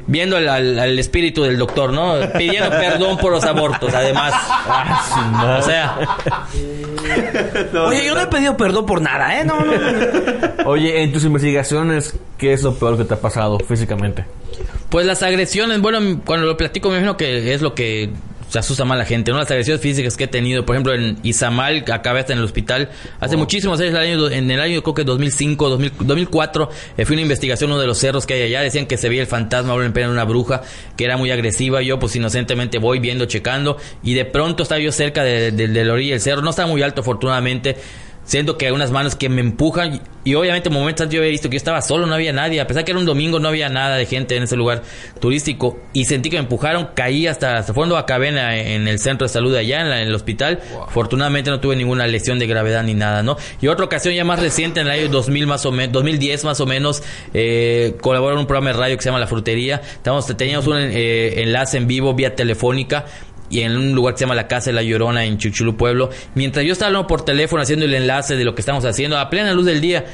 viendo al, al- al espíritu del doctor, ¿no? Pidiendo perdón por los abortos, además. o sea, Oye, yo no he pedido perdón por nada, ¿eh? No, no, no. Oye, en tus investigaciones, ¿qué es lo peor que te ha pasado físicamente? Pues las agresiones, bueno, cuando lo platico me imagino que es lo que se asusta más la gente, ¿no? Las agresiones físicas que he tenido, por ejemplo, en Izamal, acabé hasta en el hospital, hace muchísimos años, el año, en el año creo que 2005, 2000, 2004, eh, fui a una investigación uno de los cerros que hay allá, decían que se veía el fantasma, ahora en pena una bruja, que era muy agresiva, yo pues inocentemente voy viendo, checando, y de pronto estaba yo cerca de, de- de la orilla del cerro, no estaba muy alto afortunadamente, Siento que hay unas manos que me empujan y, obviamente momentos antes yo había visto que yo estaba solo, no había nadie, a pesar que era un domingo no había nada de gente en ese lugar turístico y sentí que me empujaron, caí hasta, hasta fondo, acabé en, en el centro de salud de allá, en, la- en el hospital, afortunadamente no tuve ninguna lesión de gravedad ni nada, ¿no? Y otra ocasión ya más reciente, en el año 2000 más o menos, 2010 más o menos, eh, colaboré en un programa de radio que se llama La Frutería, Estábamos- teníamos un eh, enlace en vivo vía telefónica y en un lugar que se llama la Casa de la Llorona en Chuchulú Pueblo. Mientras yo estaba hablando por teléfono haciendo el enlace de lo que estamos haciendo a plena luz del día.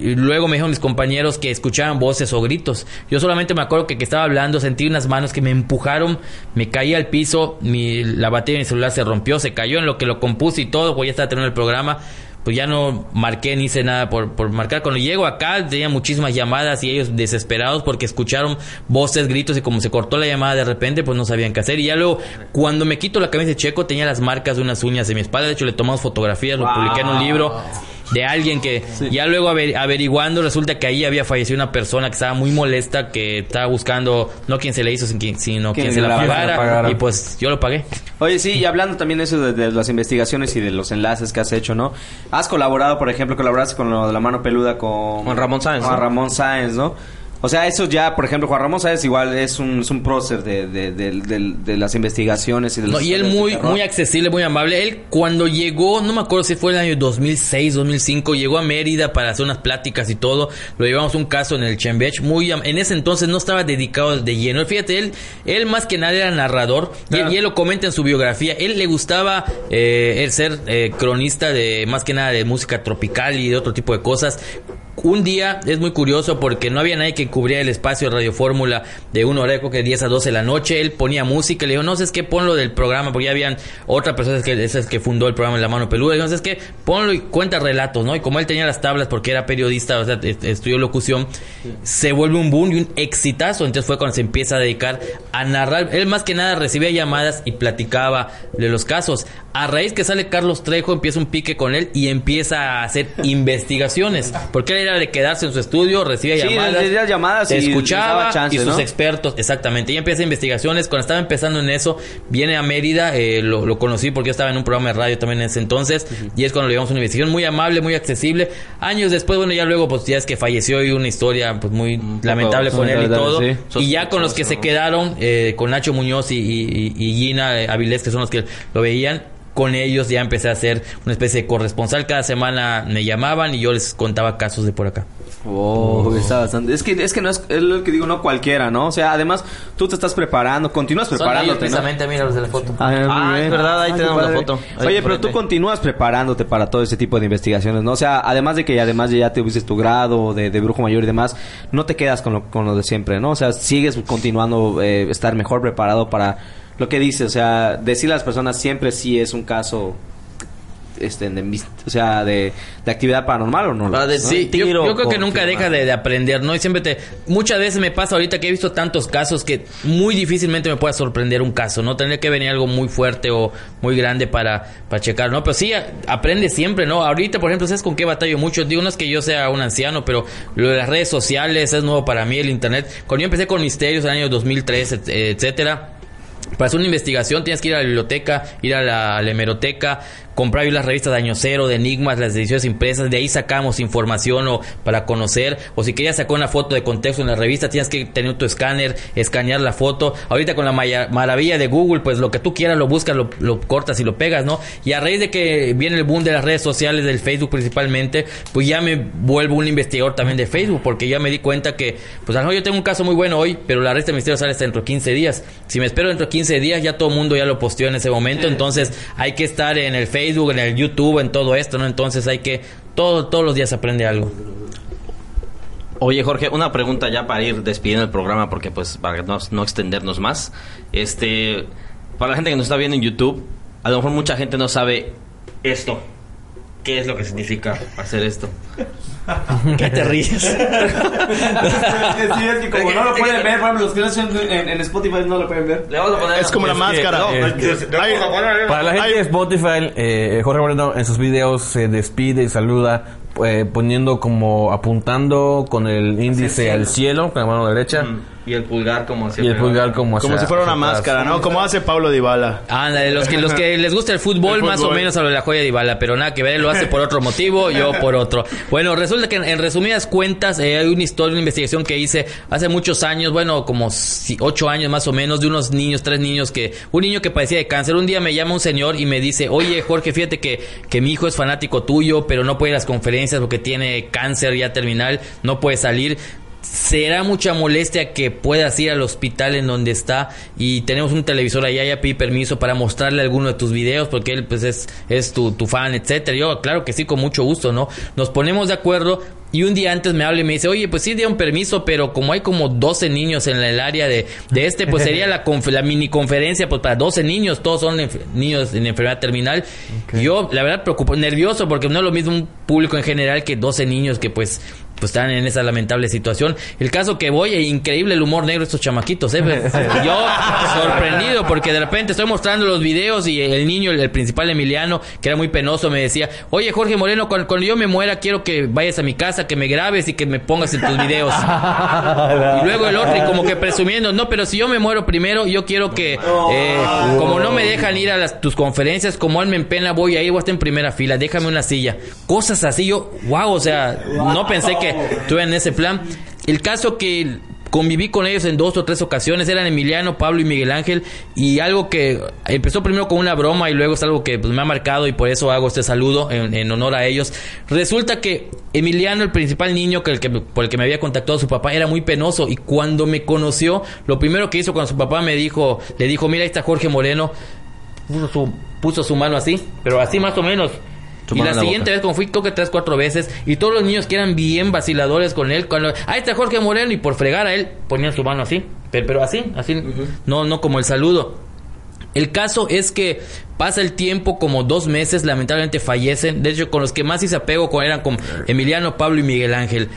Y luego me dijeron mis compañeros que escuchaban voces o gritos. Yo solamente me acuerdo que, que estaba hablando, sentí unas manos que me empujaron, me caí al piso, mi, la batería de mi celular se rompió, se cayó en lo que lo compuse y todo, pues ya estaba terminando el programa. Pues ya no marqué ni hice nada por, por marcar. Cuando llego acá tenía muchísimas llamadas y ellos desesperados porque escucharon voces, gritos y como se cortó la llamada de repente pues no sabían qué hacer. Y ya luego cuando me quito la camisa de checo tenía las marcas de unas uñas en mi espalda. De hecho le tomamos fotografías, lo publiqué en un libro de alguien que ya luego aver- averiguando resulta que ahí había fallecido una persona que estaba muy molesta que estaba buscando no quien se le hizo sino Quien quien se la la pagara, pagara. y pues yo lo pagué. Oye, sí, y hablando también de eso de, de las investigaciones y de los enlaces que has hecho, ¿no? Has colaborado, por ejemplo, colaboraste con lo de la mano peluda con... Juan Ramón Sáenz, ¿no? Ramón Sáenz, ¿no? O sea, eso ya, por ejemplo, Juan Ramón Sáenz igual es un, es un prócer de, de, de, las investigaciones y de No, y él muy, muy accesible, muy amable. Él cuando llegó, no me acuerdo si fue el año 2006, 2005, llegó a Mérida para hacer unas pláticas y todo. Lo llevamos un caso en el Chembech. Muy, en ese entonces no estaba dedicado de lleno. Fíjate, él, él más que nada era narrador y, él- y él lo comenta en su biografía. Él le gustaba eh, el ser eh, cronista de más que nada de música tropical y de otro tipo de cosas. Un día es muy curioso porque no había nadie que cubría el espacio de Radio Fórmula de una hora, creo que 10 a 12 de la noche. Él ponía música le dijo, no sé es que ponlo del programa, porque ya habían otra persona que, esas que fundó el programa en La Mano Peluda. Y no sé es que ponlo y cuenta relatos, ¿no? Y como él tenía las tablas porque era periodista, o sea, est- estudió locución, se vuelve un boom y un exitazo. Entonces fue cuando se empieza a dedicar a narrar. Él más que nada recibía llamadas y platicaba de los casos. A raíz que sale Carlos Trejo, empieza un pique con él y empieza a hacer investigaciones. Porque él era de quedarse en su estudio, recibía Sí, llamadas, llamadas y escuchaba chance, y sus ¿no? expertos, exactamente. Y empieza investigaciones. Cuando estaba empezando en eso, viene a Mérida, eh, lo, lo conocí porque yo estaba en un programa de radio también en ese entonces. Y es cuando le llevamos una investigación muy amable, muy accesible. Años después, bueno, ya luego, pues ya es que falleció y una historia pues muy lamentable con él y todo. sí. Y ya con los que se quedaron, eh, con Nacho Muñoz y, y- y Gina Avilés, que son los que lo veían, con ellos ya empecé a hacer una especie de corresponsal. Cada semana me llamaban y yo les contaba casos de por acá. Oh, está bastante. Es que, es que no es, es lo que digo, no cualquiera, ¿no? O sea, además, tú te estás preparando, continúas preparándote, ¿no? mira los de la foto. Ah, Ah, es verdad, ahí Ah, tenemos la foto. Ahí Oye, pero tú continúas preparándote para todo ese tipo de investigaciones, ¿no? O sea, además de que además ya tuviste tu grado de, de brujo mayor y demás, no te quedas con lo, con lo de siempre, ¿no? O sea, sigues continuando eh, estar mejor preparado para lo que dices. O sea, decirle a las personas siempre sí es un caso este, de o sea, de, de actividad paranormal o no? Ah, de- Sí, yo, creo que nunca deja de, de aprender, ¿no? Y siempre te... Muchas veces me pasa ahorita que he visto tantos casos que muy difícilmente me pueda sorprender un caso, ¿no? Tendría que venir algo muy fuerte o muy grande para, para checar, ¿no? Pero sí, a- aprende siempre, ¿no? Ahorita, por ejemplo, ¿sabes con qué batallo mucho? Digo, no es que yo sea un anciano, pero lo de las redes sociales es nuevo para mí, el Internet. Cuando yo empecé con Misterios en el año 2003, et- etcétera... Para hacer una investigación tienes que ir a la biblioteca, ir a la, a la hemeroteca, comprar ahí las revistas de Año Cero, de Enigmas, las ediciones impresas, de ahí sacamos información o para conocer, o si querías sacar una foto de contexto en la revista, tienes que tener tu escáner, escanear la foto. Ahorita con la maya- maravilla de Google, pues lo que tú quieras lo buscas, lo, lo cortas y lo pegas, ¿no? Y a raíz de que viene el boom de las redes sociales, del Facebook principalmente, pues ya me vuelvo un investigador también de Facebook, porque ya me di cuenta que, pues a lo mejor yo tengo un caso muy bueno hoy, pero la resta de misterio sale hasta dentro de 15 días. Si me espero dentro de 15 días, ya todo el mundo ya lo posteó en ese momento, entonces hay que estar en el Facebook, en el YouTube, en todo esto, ¿no? Entonces hay que, todo, todos los días aprende algo. Oye, Jorge, una pregunta ya para ir despidiendo el programa, porque pues para no, no extendernos más. Este, para la gente que nos está viendo en YouTube, a lo mejor mucha gente no sabe esto. ¿Qué es lo que significa hacer esto? ¿Qué te ríes? Sí, es que como no lo pueden ver, por ejemplo, los que no están en, en Spotify no lo pueden ver. Le vamos a poner Es como la máscara. eh, Hay- Para la gente hay- de Spotify, eh, Jorge Moreno en sus videos se despide y saluda eh, poniendo como apuntando con el índice al cielo con la mano derecha Y el pulgar como hacia y el pulgar como Como hacia- si fuera una máscara, ¿no? Como hace Pablo Dybala. Ándale, los que, los que les gusta el fútbol, El más o menos a lo de la joya de Ibala, pero nada que ver, él lo hace por otro motivo, yo por otro. Bueno, resulta que en, en resumidas cuentas, eh, hay una historia, una investigación que hice hace muchos años, bueno, como si- ocho años más o menos, de unos niños, tres niños que, un niño que padecía de cáncer, un día me llama un señor y me dice, oye Jorge, fíjate que, que mi hijo es fanático tuyo, pero no puede ir a las conferencias porque tiene cáncer ya terminal, no puede salir. Será mucha molestia que puedas ir al hospital en donde está y tenemos un televisor allá ya pedí permiso para mostrarle alguno de tus videos porque él pues es, es tu, tu fan, etcétera. Yo, claro que sí, con mucho gusto, ¿no? Nos ponemos de acuerdo y un día antes me habla y me dice, oye, pues sí dieron permiso, pero como hay como 12 niños en el área de, de este, pues sería la, la mini conferencia pues para 12 niños, todos son niños en enfermedad terminal. Yo, la verdad, preocupo, nervioso porque no es lo mismo un público en general que 12 niños que pues pues están en esa lamentable situación. El caso que voy, e increíble el humor negro de estos chamaquitos, ¿eh? Yo sorprendido porque de repente estoy mostrando los videos y el niño, el, el principal Emiliano, que era muy penoso, me decía, oye Jorge Moreno, cuando, cuando yo me muera quiero que vayas a mi casa, que me grabes y que me pongas en tus videos. y luego el otro, y como que presumiendo, no, pero si yo me muero primero, yo quiero que, eh, como no me dejan ir a las, tus conferencias, como él me empena, voy a ir, voy a estar en primera fila, déjame una silla. Cosas así, yo, wow, o sea, no pensé que estuve en ese plan. El caso que conviví con ellos en dos o tres ocasiones, eran Emiliano, Pablo y Miguel Ángel, y algo que empezó primero con una broma y luego es algo que pues, me ha marcado y por eso hago este saludo en, en honor a ellos. Resulta que Emiliano, el principal niño que el que, por el que me había contactado su papá, era muy penoso y cuando me conoció, lo primero que hizo cuando su papá me dijo, le dijo, mira, ahí está Jorge Moreno, puso su, puso su mano así, pero así más o menos. Y la en la siguiente boca. vez, como fui, creo que tres, cuatro veces, y todos los niños que eran bien vaciladores con él, cuando, ahí está Jorge Moreno, y por fregar a él, ponían su mano así, pero, pero así, así, no, no como el saludo. El caso es que pasa el tiempo, como dos meses, lamentablemente fallecen. De hecho, con los que más hice apego con, eran con Emiliano, Pablo y Miguel Ángel.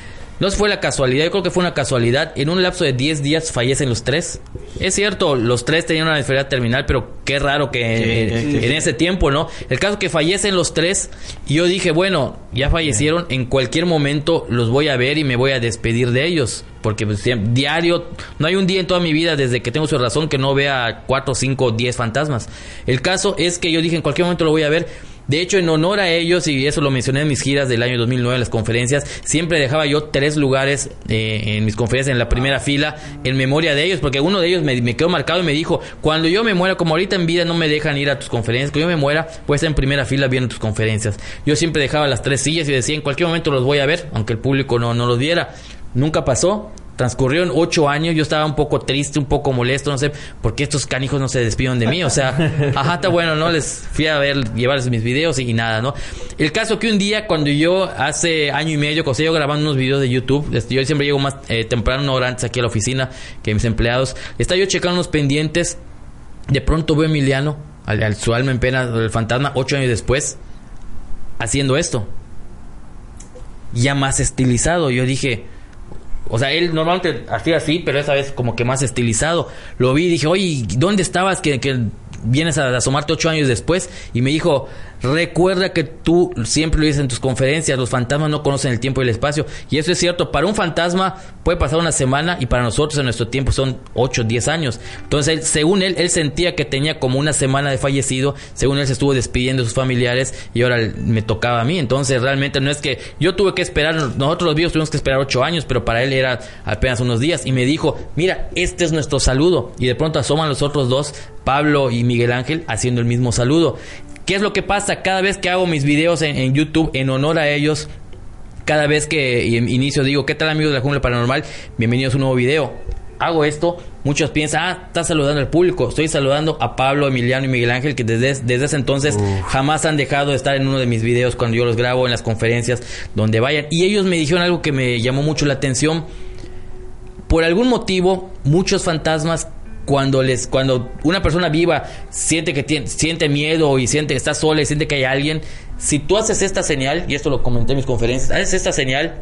No fue la casualidad, yo creo que fue una casualidad. En un lapso de 10 días fallecen los tres. Es cierto, los tres tenían una enfermedad terminal, pero qué raro que en, en ese tiempo, ¿no? El caso que fallecen los tres, y yo dije, bueno, ya fallecieron, en cualquier momento los voy a ver y me voy a despedir de ellos. Porque pues, diario, no hay un día en toda mi vida desde que tengo su razón que no vea cuatro, cinco, diez fantasmas. El caso es que yo dije, en cualquier momento lo voy a ver. De hecho, en honor a ellos, y eso lo mencioné en mis giras del año 2009, en las conferencias, siempre dejaba yo tres lugares eh, en mis conferencias en la primera fila en memoria de ellos, porque uno de ellos me, me quedó marcado y me dijo, cuando yo me muera, como ahorita en vida no me dejan ir a tus conferencias, cuando yo me muera, voy a estar en primera fila viendo tus conferencias. Yo siempre dejaba las tres sillas y decía, en cualquier momento los voy a ver, aunque el público no, no los viera. Nunca pasó. Transcurrieron ocho años, yo estaba un poco triste, un poco molesto, no sé, por qué estos canijos no se despiden de mí, o sea, ajá, está bueno, ¿no? Les fui a ver, llevarles mis videos y, y nada, ¿no? El caso que un día, cuando yo hace año y medio, cuando yo grabando unos videos de YouTube, este, yo siempre llego más eh, temprano, una hora antes aquí a la oficina que mis empleados, estaba yo checando unos pendientes, de pronto veo a Emiliano, al, al su alma en pena, el fantasma, ocho años después, haciendo esto. Ya más estilizado. Yo dije, o sea, él normalmente hacía así, pero esa vez como que más estilizado. Lo vi y dije, oye, ¿dónde estabas que, que vienes a asomarte ocho años después? Y me dijo, recuerda que tú siempre lo dices en tus conferencias, los fantasmas no conocen el tiempo y el espacio. Y eso es cierto, para un fantasma puede pasar una semana y para nosotros en nuestro tiempo son ocho, diez años. Entonces, él, según él, él sentía que tenía como una semana de fallecido, según él se estuvo despidiendo de sus familiares y ahora me tocaba a mí. Entonces, realmente no es que yo tuve que esperar, nosotros los vivos tuvimos que esperar ocho años, pero para él era apenas unos días. Y me dijo, mira, este es nuestro saludo. Y de pronto asoman los otros dos, Pablo y Miguel Ángel, haciendo el mismo saludo. ¿Qué es lo que pasa? Cada vez que hago mis videos en, en YouTube en honor a ellos, cada vez que inicio digo, ¿qué tal amigos de la Jungla Paranormal? Bienvenidos a un nuevo video. Hago esto, muchos piensan, ah, estás saludando al público. Estoy saludando a Pablo, Emiliano y Miguel Ángel, que desde, desde ese entonces jamás han dejado de estar en uno de mis videos cuando yo los grabo en las conferencias, donde vayan. Y ellos me dijeron algo que me llamó mucho la atención. Por algún motivo, muchos fantasmas cuando les cuando una persona viva siente que tiene, siente miedo y siente que está sola y siente que hay alguien, si tú haces esta señal, y esto lo comenté en mis conferencias, haces esta señal,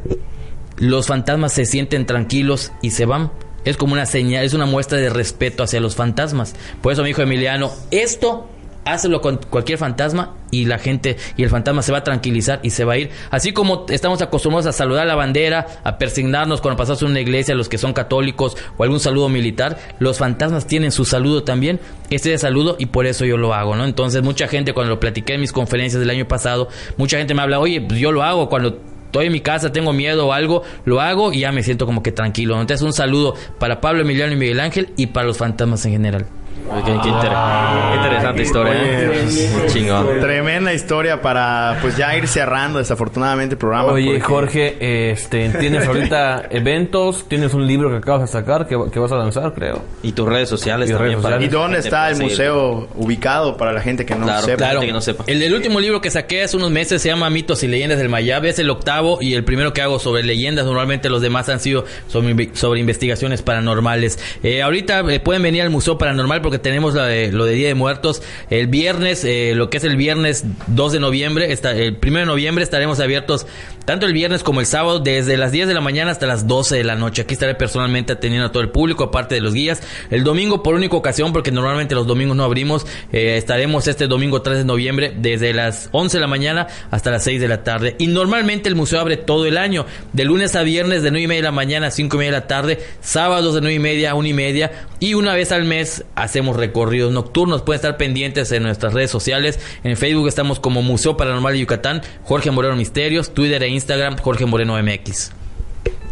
los fantasmas se sienten tranquilos y se van. Es como una señal, es una muestra de respeto hacia los fantasmas. Por eso me dijo Emiliano, esto hazlo con cualquier fantasma y la gente y el fantasma se va a tranquilizar y se va a ir. Así como estamos acostumbrados a saludar la bandera, a persignarnos cuando pasamos una iglesia, los que son católicos o algún saludo militar, los fantasmas tienen su saludo también, este es saludo y por eso yo lo hago, ¿no? Entonces mucha gente cuando lo platiqué en mis conferencias del año pasado, mucha gente me habla, oye, pues yo lo hago cuando estoy en mi casa, tengo miedo o algo, lo hago y ya me siento como que tranquilo. Entonces un saludo para Pablo Emiliano y Miguel Ángel y para los fantasmas en general. Qué, qué inter- qué interesante historia. ¿eh? Chingón. Tremenda historia para pues ya ir cerrando desafortunadamente el programa. Oye, porque- Jorge, este, ¿tienes ahorita eventos? ¿Tienes un libro que acabas de sacar que, que vas a lanzar, creo? Y tus redes sociales Y también. redes para sociales. ¿Y dónde está el museo ubicado para la gente que no Claro, sepa? claro. que no sepa. El, el último libro que saqué hace unos meses se llama Mitos y Leyendas del Mayab. Es el octavo y el primero que hago sobre leyendas. Normalmente los demás han sido sobre, sobre investigaciones paranormales. Eh, ahorita eh, pueden venir al Museo Paranormal porque tenemos lo de Día de Muertos. El viernes, eh, lo que es el viernes 2 de noviembre, está, el 1 de noviembre estaremos abiertos tanto el viernes como el sábado desde las 10 de la mañana hasta las 12 de la noche. Aquí estaré personalmente atendiendo a todo el público, aparte de los guías. El domingo por única ocasión, porque normalmente los domingos no abrimos, eh, estaremos este domingo 3 de noviembre desde las 11 de la mañana hasta las 6 de la tarde. Y normalmente el museo abre todo el año, de lunes a viernes de 9 y media de la mañana a 5 y media de la tarde, sábados de 9 y media a 1 y media y una vez al mes hacemos recorridos nocturnos. Pueden estar pendientes en nuestras redes sociales. En Facebook estamos como Museo Paranormal de Yucatán, Jorge Moreno Misterios, Twitter e Instagram, Jorge Moreno MX.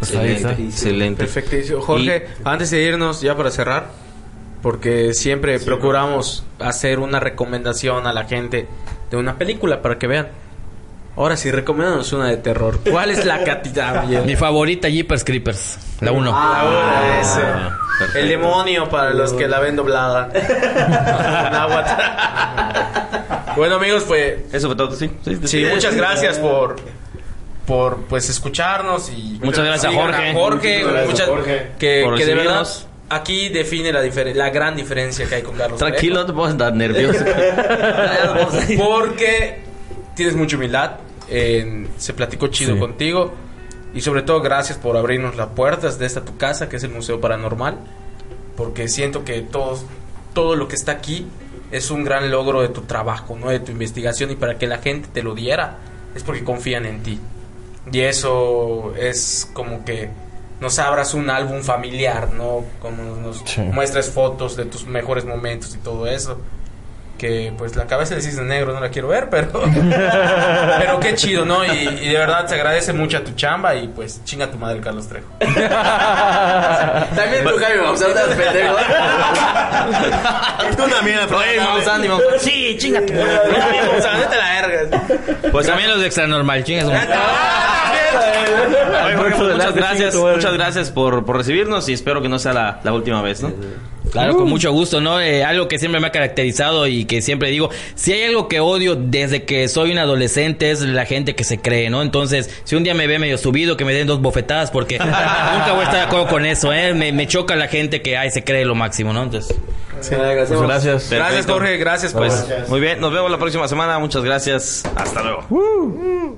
Excelente. Excelente. Perfectísimo. Jorge, antes de irnos, ya para cerrar, porque siempre procuramos hacer una recomendación a la gente de una película para que vean. Ahora sí, recomiéndanos una de terror. ¿Cuál es la catita? Mi favorita, Jeepers Creepers, la 1. Ah, El demonio para los que la ven doblada. Bueno, amigos, pues Eso fue todo, sí. Sí, Sí, muchas gracias por por pues escucharnos y Muchas gracias, sigan Jorge. a Jorge, Muchas gracias, muchas- Jorge. que, Por que de verdad aquí define la diferen- la gran diferencia que hay con Carlos. Tranquilo, no te puedes dar nervioso. Porque tienes mucha humildad, se platicó chido Sí. contigo y sobre todo gracias por abrirnos las puertas de esta tu casa que es el Museo Paranormal, porque siento que todo todo lo que está aquí es un gran logro de tu trabajo, ¿no? De tu investigación y para que la gente te lo diera es porque confían en ti. Y eso es como que nos abras un álbum familiar, ¿no? Como nos Sí. muestres fotos de tus mejores momentos y todo eso. Que pues la cabeza de cisne negro no la quiero ver, pero. pero qué chido, ¿no? Y, y de verdad se agradece mucho a tu chamba y pues chinga tu madre, Carlos Trejo. También tú, Jaime, vamos a hablar pendejo. Tú también, Oye, Maussan, Maussan. Sí, chinga tu madre. O sea, vete la verga. Pues también los de Extra Normal, chingas. Un- Oye, Jorge, pues, muchas gracias, muchas gracias por, por recibirnos y espero que no sea la, la última vez, ¿no? Claro, con mucho gusto, ¿no? Eh, algo que siempre me ha caracterizado y que siempre digo, si hay algo que odio desde que soy un adolescente es la gente que se cree, ¿no? Entonces, si un día me ve medio subido, que me den dos bofetadas, porque nunca voy a estar de acuerdo con eso, ¿eh? Me, me choca la gente que ay, se cree lo máximo, ¿no? Entonces, Pues gracias. Gracias. Jorge. Gracias, pues. Muy bien, nos vemos la próxima semana. Muchas gracias. Hasta luego.